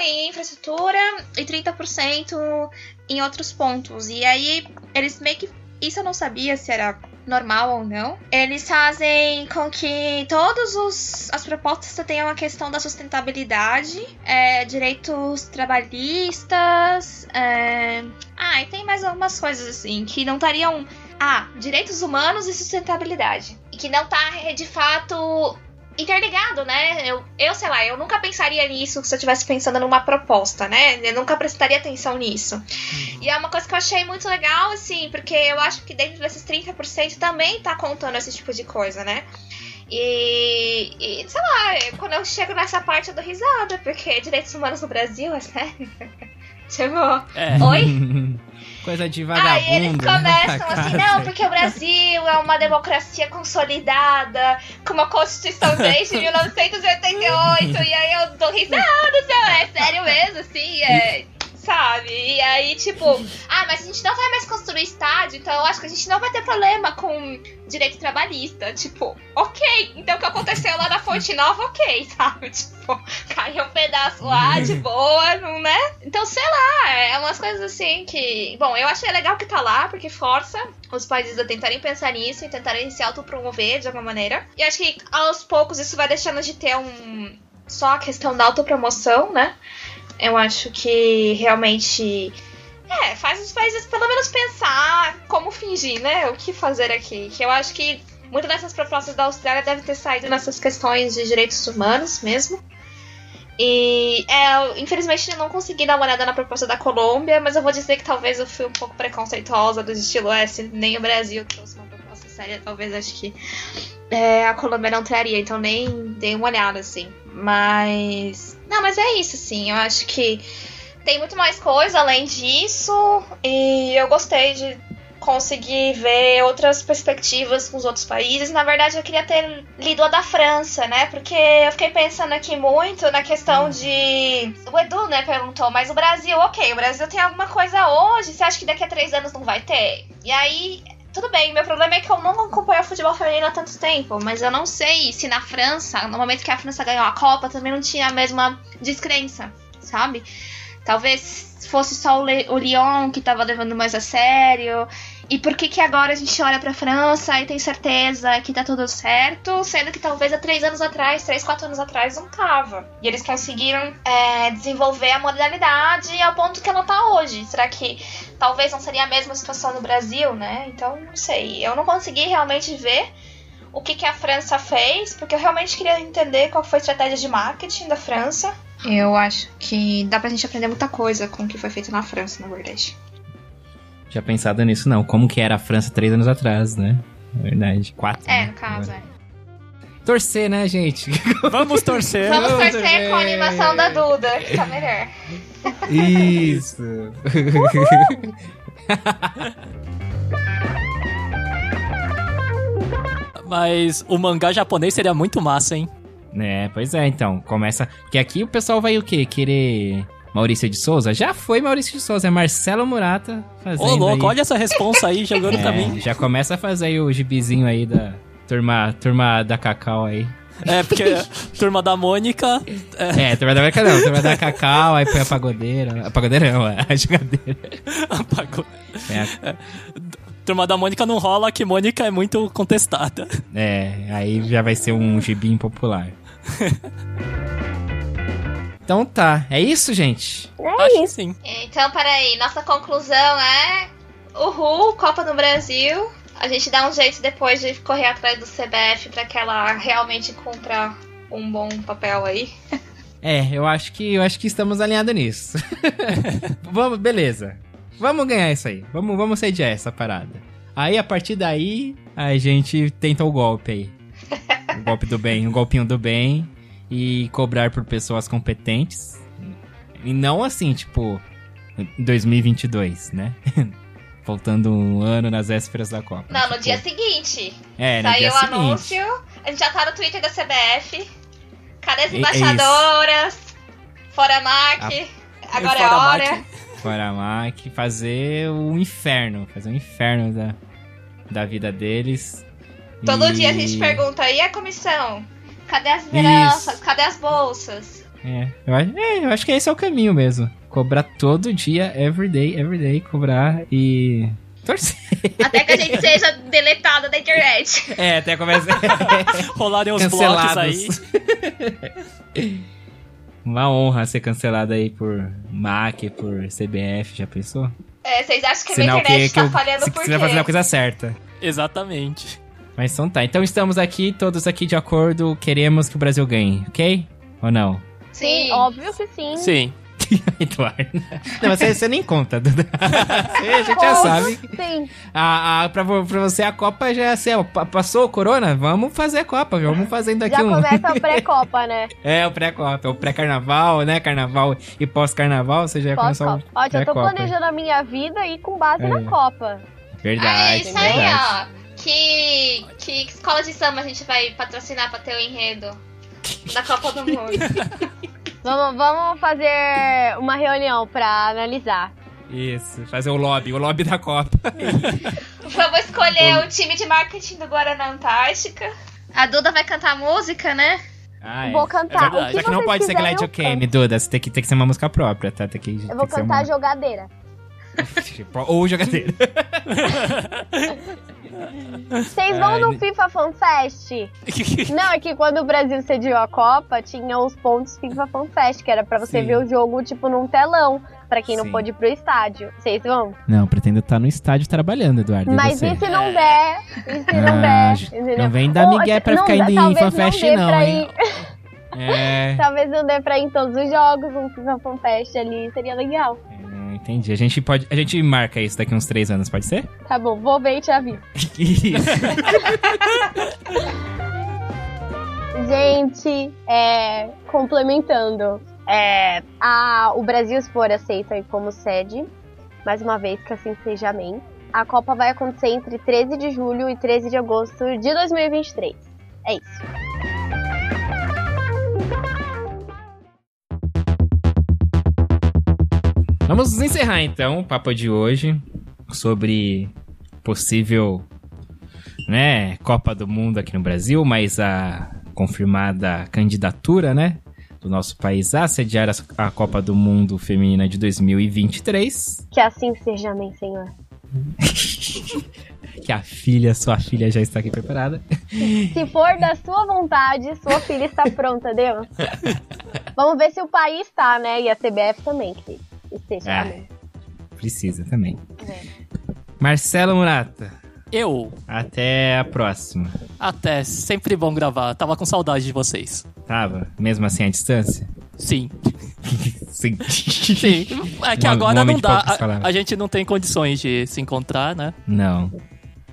em infraestrutura e 30% em outros pontos. E aí eles meio que. Isso eu não sabia se era normal ou não. Eles fazem com que todas as propostas tenham a questão da sustentabilidade, é, direitos trabalhistas. é, Ah, e tem mais algumas coisas assim que não estariam. Ah, direitos humanos e sustentabilidade. E que não tá de fato interligado, né? Eu, eu, sei lá, eu nunca pensaria nisso se eu estivesse pensando numa proposta, né? Eu nunca prestaria atenção nisso. Uhum. E é uma coisa que eu achei muito legal, assim, porque eu acho que dentro desses 30% também tá contando esse tipo de coisa, né? E, e, sei lá, quando eu chego nessa parte eu dou risada, porque direitos humanos no Brasil, é sério. tipo, é. oi? Coisa de vagabundo. Aí eles começam assim, não, porque o Brasil é uma democracia consolidada, com uma constituição desde 1988, e aí eu dou risada, é sério mesmo, assim, é sabe? E aí, tipo, ah, mas a gente não vai mais construir estádio, então eu acho que a gente não vai ter problema com direito trabalhista. Tipo, ok. Então o que aconteceu lá na Fonte Nova, ok, sabe? Tipo, caiu um pedaço lá de boa, não né? Então, sei lá, é umas coisas assim que. Bom, eu achei legal que tá lá, porque força os países a tentarem pensar nisso e tentarem se autopromover de alguma maneira. E acho que aos poucos isso vai deixando de ter um. Só a questão da autopromoção, né? Eu acho que realmente. É, faz os países pelo menos pensar como fingir, né? O que fazer aqui. Que eu acho que muitas dessas propostas da Austrália devem ter saído nessas questões de direitos humanos mesmo. E é, infelizmente eu não consegui dar uma olhada na proposta da Colômbia, mas eu vou dizer que talvez eu fui um pouco preconceituosa do estilo S, nem o Brasil trouxe uma proposta séria, talvez acho que é, a Colômbia não traria, então nem dei uma olhada assim. Mas. Não, mas é isso, assim. Eu acho que tem muito mais coisa além disso. E eu gostei de conseguir ver outras perspectivas com os outros países. Na verdade, eu queria ter lido a da França, né? Porque eu fiquei pensando aqui muito na questão de. O Edu, né, perguntou, mas o Brasil, ok, o Brasil tem alguma coisa hoje, você acha que daqui a três anos não vai ter? E aí tudo bem, meu problema é que eu não acompanho o futebol feminino há tanto tempo, mas eu não sei se na França, no momento que a França ganhou a Copa, também não tinha a mesma descrença, sabe? Talvez fosse só o, Le o Lyon que tava levando mais a sério. E por que que agora a gente olha pra França e tem certeza que tá tudo certo, sendo que talvez há três anos atrás, três, quatro anos atrás, não tava. E eles conseguiram é, desenvolver a modalidade ao ponto que ela tá hoje. Será que talvez não seria a mesma situação no Brasil, né? Então, não sei. Eu não consegui realmente ver o que, que a França fez, porque eu realmente queria entender qual foi a estratégia de marketing da França. Eu acho que dá pra gente aprender muita coisa com o que foi feito na França, na verdade tinha pensado nisso, não. Como que era a França três anos atrás, né? Na verdade. Quatro. É, né? no caso, é. Torcer, né, gente? Vamos torcer. Vamos, Vamos torcer, torcer com a animação da Duda, que tá melhor. Isso. Mas o mangá japonês seria muito massa, hein? É, pois é, então. Começa. Porque aqui o pessoal vai o quê? Querer Maurício de Souza? Já foi Maurício de Souza, é Marcelo Murata fazendo. Ô, louco, aí. olha essa responsa aí jogando é, mim. Já começa a fazer aí o gibizinho aí da turma, turma da Cacau aí. É, porque turma da Mônica. É... é, turma da Mônica não, turma da Cacau, aí põe a pagodeira. A pagodeira não, é a jogadeira. A pagodeira. É. É. Turma da Mônica não rola, que Mônica é muito contestada. É, aí já vai ser um gibi impopular. Então tá, é isso, gente? É Acho isso. sim. Então, peraí, nossa conclusão é: Uhul, Copa do Brasil. A gente dá um jeito depois de correr atrás do CBF para que ela realmente cumpra um bom papel aí. É, eu acho que eu acho que estamos alinhados nisso. vamos, beleza. Vamos ganhar isso aí. Vamos, vamos sediar essa parada. Aí a partir daí a gente tenta o golpe aí. O golpe do bem, o golpinho do bem e cobrar por pessoas competentes. E não assim, tipo, 2022, né? Faltando um ano nas vésperas da Copa. Não, tipo... no dia seguinte. É, no Saiu dia o seguinte. anúncio, a gente já tá no Twitter da CBF. Cadê as embaixadoras? É Fora Mac. A... Agora é a hora. Fora Mac. Fazer o inferno. Fazer o inferno da, da vida deles. Todo e... dia a gente pergunta, e a comissão? Cadê as heranças? Cadê as bolsas? É eu, acho, é, eu acho que esse é o caminho mesmo. Cobrar todo dia, everyday, everyday, cobrar e torcer. Até que a gente seja deletado da internet. É, até começa. Rolarem os blocos aí. Uma honra ser cancelado aí por MAC, por CBF, já pensou? É, vocês acham que a minha internet que, tá eu, falhando por quê? Você vai fazer a coisa certa. Exatamente. Mas então tá. Então estamos aqui, todos aqui de acordo, queremos que o Brasil ganhe, ok? Ou não? Sim, óbvio que sim. Sim. Eduardo. Não, você, você nem conta, Duda. Você, a gente já sabe. Sim. A, a, pra, pra você a Copa já é assim, passou o Corona? Vamos fazer a Copa, vamos fazendo aqui Já um... começa a pré-copa, né? É, o pré-Copa, o pré-carnaval, né? Carnaval e pós-carnaval, você já começou Pós-copa. Ó, já tô planejando a minha vida e com base É. na Copa. Verdade, é isso aí, verdade. ó. Que, que escola de samba a gente vai patrocinar pra ter o enredo da Copa do Mundo? Vamos, vamos fazer uma reunião pra analisar. Isso, fazer o lobby, o lobby da Copa. Vamos escolher o time de marketing do Guaraná Antártica. A Duda vai cantar música, né? Ah, Vou cantar. verdade. o que Só que não pode ser Glad canto. Duda. Você tem que, tem que ser uma música própria, tá? Tem que, Eu tem vou que ser cantar uma... jogadeira. Ou jogadeira. Vocês vão Ai, no FIFA Fan Fest? Não, é que quando o Brasil sediou a Copa, tinha os pontos FIFA Fan Fest, que era pra você Sim. ver o jogo, tipo, num telão, pra quem não Sim. pôde ir pro estádio. Vocês vão? Não, pretendo estar no estádio trabalhando, Eduardo. Mas você? e se não der? E se não Ah, der? Não vem dar migué pra não ficar indo em FanFest não, pra hein? É, Talvez não dê pra ir em todos os jogos, um FIFA Fan Fest ali, seria legal. Entendi. A gente pode, a gente marca isso daqui uns três anos, pode ser? Tá bom, vou ver e te aviso. Isso. Gente, é, complementando, é, a, o Brasil se for aceito aí como sede, mais uma vez que assim seja amém, a Copa vai acontecer entre 13 de julho e 13 de agosto de 2023. É isso. Vamos encerrar então o papo de hoje sobre possível, né, Copa do Mundo aqui no Brasil, mas a confirmada candidatura, né, do nosso país a sediar a, Copa do Mundo Feminina de 2023. Que assim seja amém, Senhor. Que a filha, sua filha já está aqui preparada. Se for da sua vontade, sua filha está pronta, Deus. Vamos ver se o país tá, né? E a CBF também, esteja É. amém. Precisa também. É. Marcelo Murata, Eu, até a próxima. até, sempre bom gravar. Tava com saudade de vocês. Tava? Mesmo assim à distância? Sim. Sim. Sim. É que Um- um agora homem não dá. A, a gente não tem condições de se encontrar, né? Não.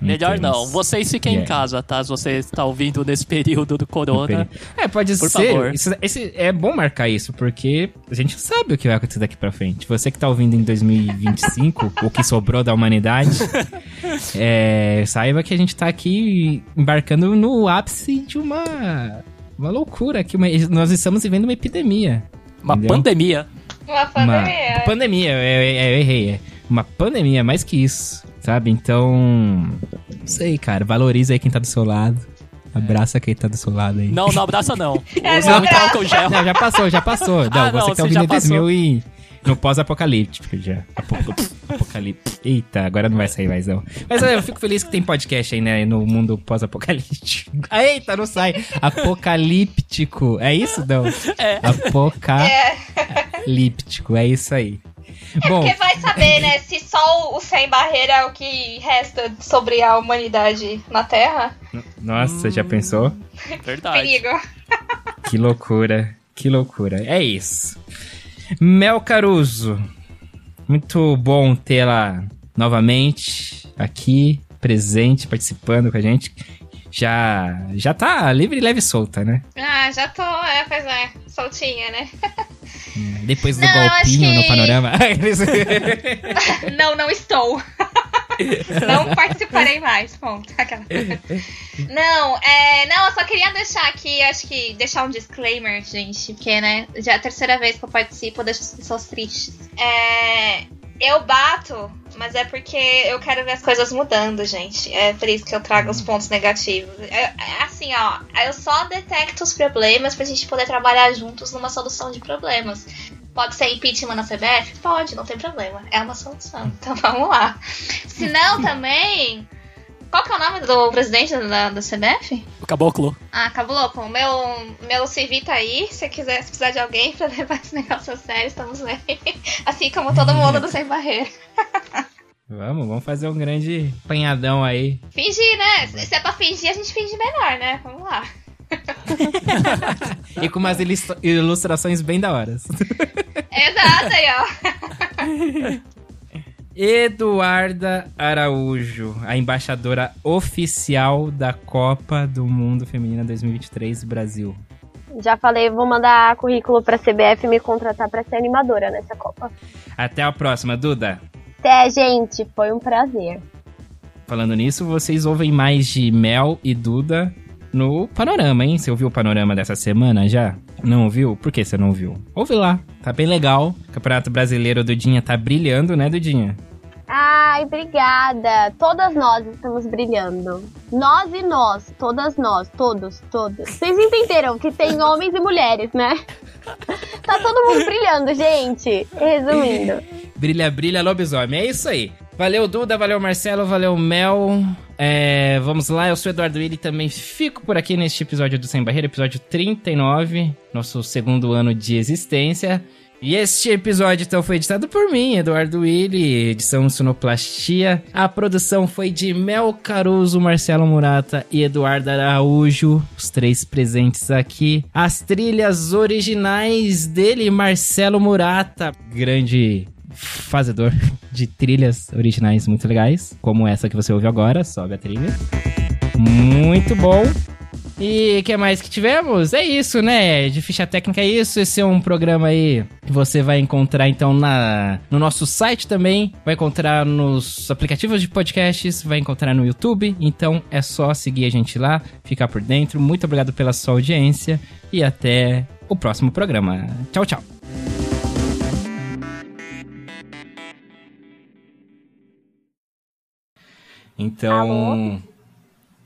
Melhor não. Vocês fiquem em Yeah. casa, tá? Se você está ouvindo nesse período do corona. É, pode Por ser. favor. Isso, esse, é bom marcar isso, porque a gente não sabe o que vai acontecer daqui pra frente. Você que tá ouvindo em 2025, o que sobrou da humanidade, é, saiba que a gente tá aqui embarcando no ápice de uma, uma loucura. Que uma- nós estamos vivendo uma epidemia. Uma Entendeu? pandemia. Uma Uma pandemia. pandemia, é, é, eu errei. É. Uma pandemia, mais que isso, sabe? Então, não sei, cara. Valoriza aí quem tá do seu lado. Abraça quem tá do seu lado aí. Não, não abraça não. É, Usa não muito álcool gel. Não, já passou, já passou. Não, Ah, não, você que tá ouvindo em passou. 2000 e... No pós-apocalíptico já. Apo- Apocalipse. Eita, agora não vai sair mais não. Mas é, eu fico feliz que tem podcast aí, né? No mundo pós-apocalíptico. Eita, não sai. Apocalíptico. É isso, não? É. Apocalíptico. É isso aí. Bom, Porque vai saber, né, se só o sem barreira é o que resta sobre a humanidade na Terra. nossa, já pensou? Verdade. Perigo. Que loucura, que loucura. É isso. Mel Caruso, muito bom tê-la novamente aqui, presente, participando com a gente. Já, já tá livre, leve e solta, né? Ah, já tô, é, pois é, soltinha, né? Depois do Não, golpinho no que- panorama. Não, não estou. não participarei mais, ponto. Aquela. Não, é, não, eu só queria deixar aqui, acho que deixar um disclaimer, gente, porque, né, já é a terceira vez que eu participo, deixo as pessoas tristes. É, eu bato, mas é porque eu quero ver as coisas mudando, gente. É por isso que eu trago os pontos negativos. É, é assim, ó, eu só detecto os problemas pra gente poder trabalhar juntos numa solução de problemas. Pode ser impeachment na CBF? Pode, não tem problema. É uma solução. Então vamos lá. Se não, também. Qual que é o nome do presidente da, da CBF? O caboclo. Ah, Caboclo, meu, meu CV tá aí. Se quiser, se precisar de alguém pra levar esse negócio a sério, estamos aí. Assim como todo mundo do Sem Barreira. Vamos, vamos fazer um grande panhadão aí. Fingir, né? Se é pra fingir, a gente finge melhor, né? Vamos lá. e com umas ilustrações bem da hora. Exato aí, ó. Eduarda Araújo, a embaixadora oficial da Copa do Mundo Feminina 2023 Brasil. Já falei, vou mandar currículo pra CBF me contratar pra ser animadora nessa Copa. Até a próxima, Duda. Até, gente. Foi um prazer. Falando nisso, vocês ouvem mais de Mel e Duda no Panorama, hein? Você ouviu o Panorama dessa semana já? Não ouviu? Por que você não ouviu? Ouve lá, tá bem legal. O Campeonato Brasileiro, Dudinha tá brilhando, né, Dudinha? Ai, obrigada. Todas nós estamos brilhando. Nós e nós. Todas nós. Todos, todos. Vocês entenderam que tem homens e mulheres, né? Tá todo mundo brilhando, gente. Resumindo. brilha, brilha, lobisomem. É isso aí. Valeu, Duda. Valeu, Marcelo. Valeu, Mel. É, vamos lá, eu sou o Eduardo Willi também fico por aqui neste episódio do Sem Barreira, episódio 39, nosso segundo ano de existência. E este episódio então foi editado por mim, Eduardo Willi, edição Sonoplastia. A produção foi de Mel Caruso, Marcelo Murata e Eduardo Araújo, os três presentes aqui. As trilhas originais dele, Marcelo Murata, grande fazedor de trilhas originais muito legais, como essa que você ouve agora, sobe a trilha. Muito bom. E o que mais que tivemos? É isso, né? De ficha técnica é isso. Esse é um programa aí que você vai encontrar então na no nosso site também, vai encontrar nos aplicativos de podcasts, vai encontrar no YouTube. Então é só seguir a gente lá, ficar por dentro. Muito obrigado pela sua audiência e até o próximo programa. Tchau, tchau. Então,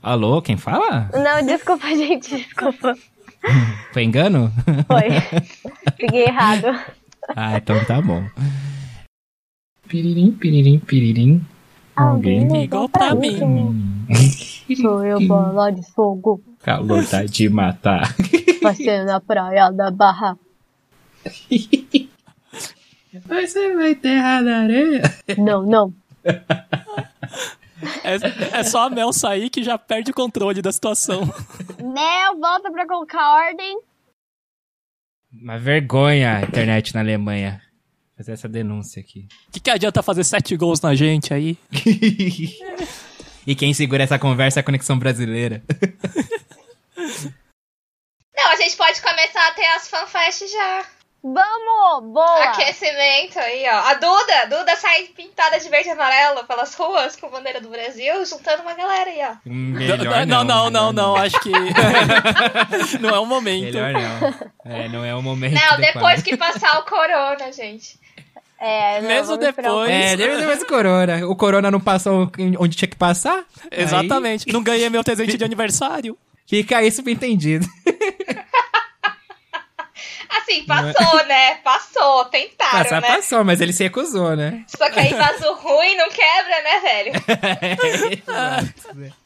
Alô, quem fala? Não, desculpa, gente, desculpa. Foi engano? Foi. Peguei errado. Ah, então tá bom. Piririm, piririm, piririm. Alguém ligou pra mim. Sou eu, bola de fogo. Calor tá de matar. Vai ser na praia da Barra. Você vai enterrar na areia? Não, não. É, é só a Mel sair que já perde o controle da situação. Mel, volta pra colocar ordem. Uma vergonha a internet na Alemanha. Fazer essa denúncia aqui. O que, que adianta fazer sete gols na gente aí? e quem segura essa conversa é a Conexão Brasileira. Não, a gente pode começar a ter as fanfests já. Vamos! Boa! Aquecimento aí, ó. A Duda, Duda sai pintada de verde e amarelo pelas ruas com a bandeira do Brasil, juntando uma galera aí, ó. Melhor não, não, não, não, acho que não é o momento. Melhor não. É, não é o momento. Não, depois que passar o corona, gente. É, não, Mesmo depois. É, depois do corona. O corona não passou onde tinha que passar? Exatamente. Aí... Não ganhei meu presente de aniversário. Fica isso bem entendido. Assim, passou, é? né? Passou, tentaram, Passar, né? Passou, mas ele se recusou, né? Só que aí vaso ruim não quebra, né, velho?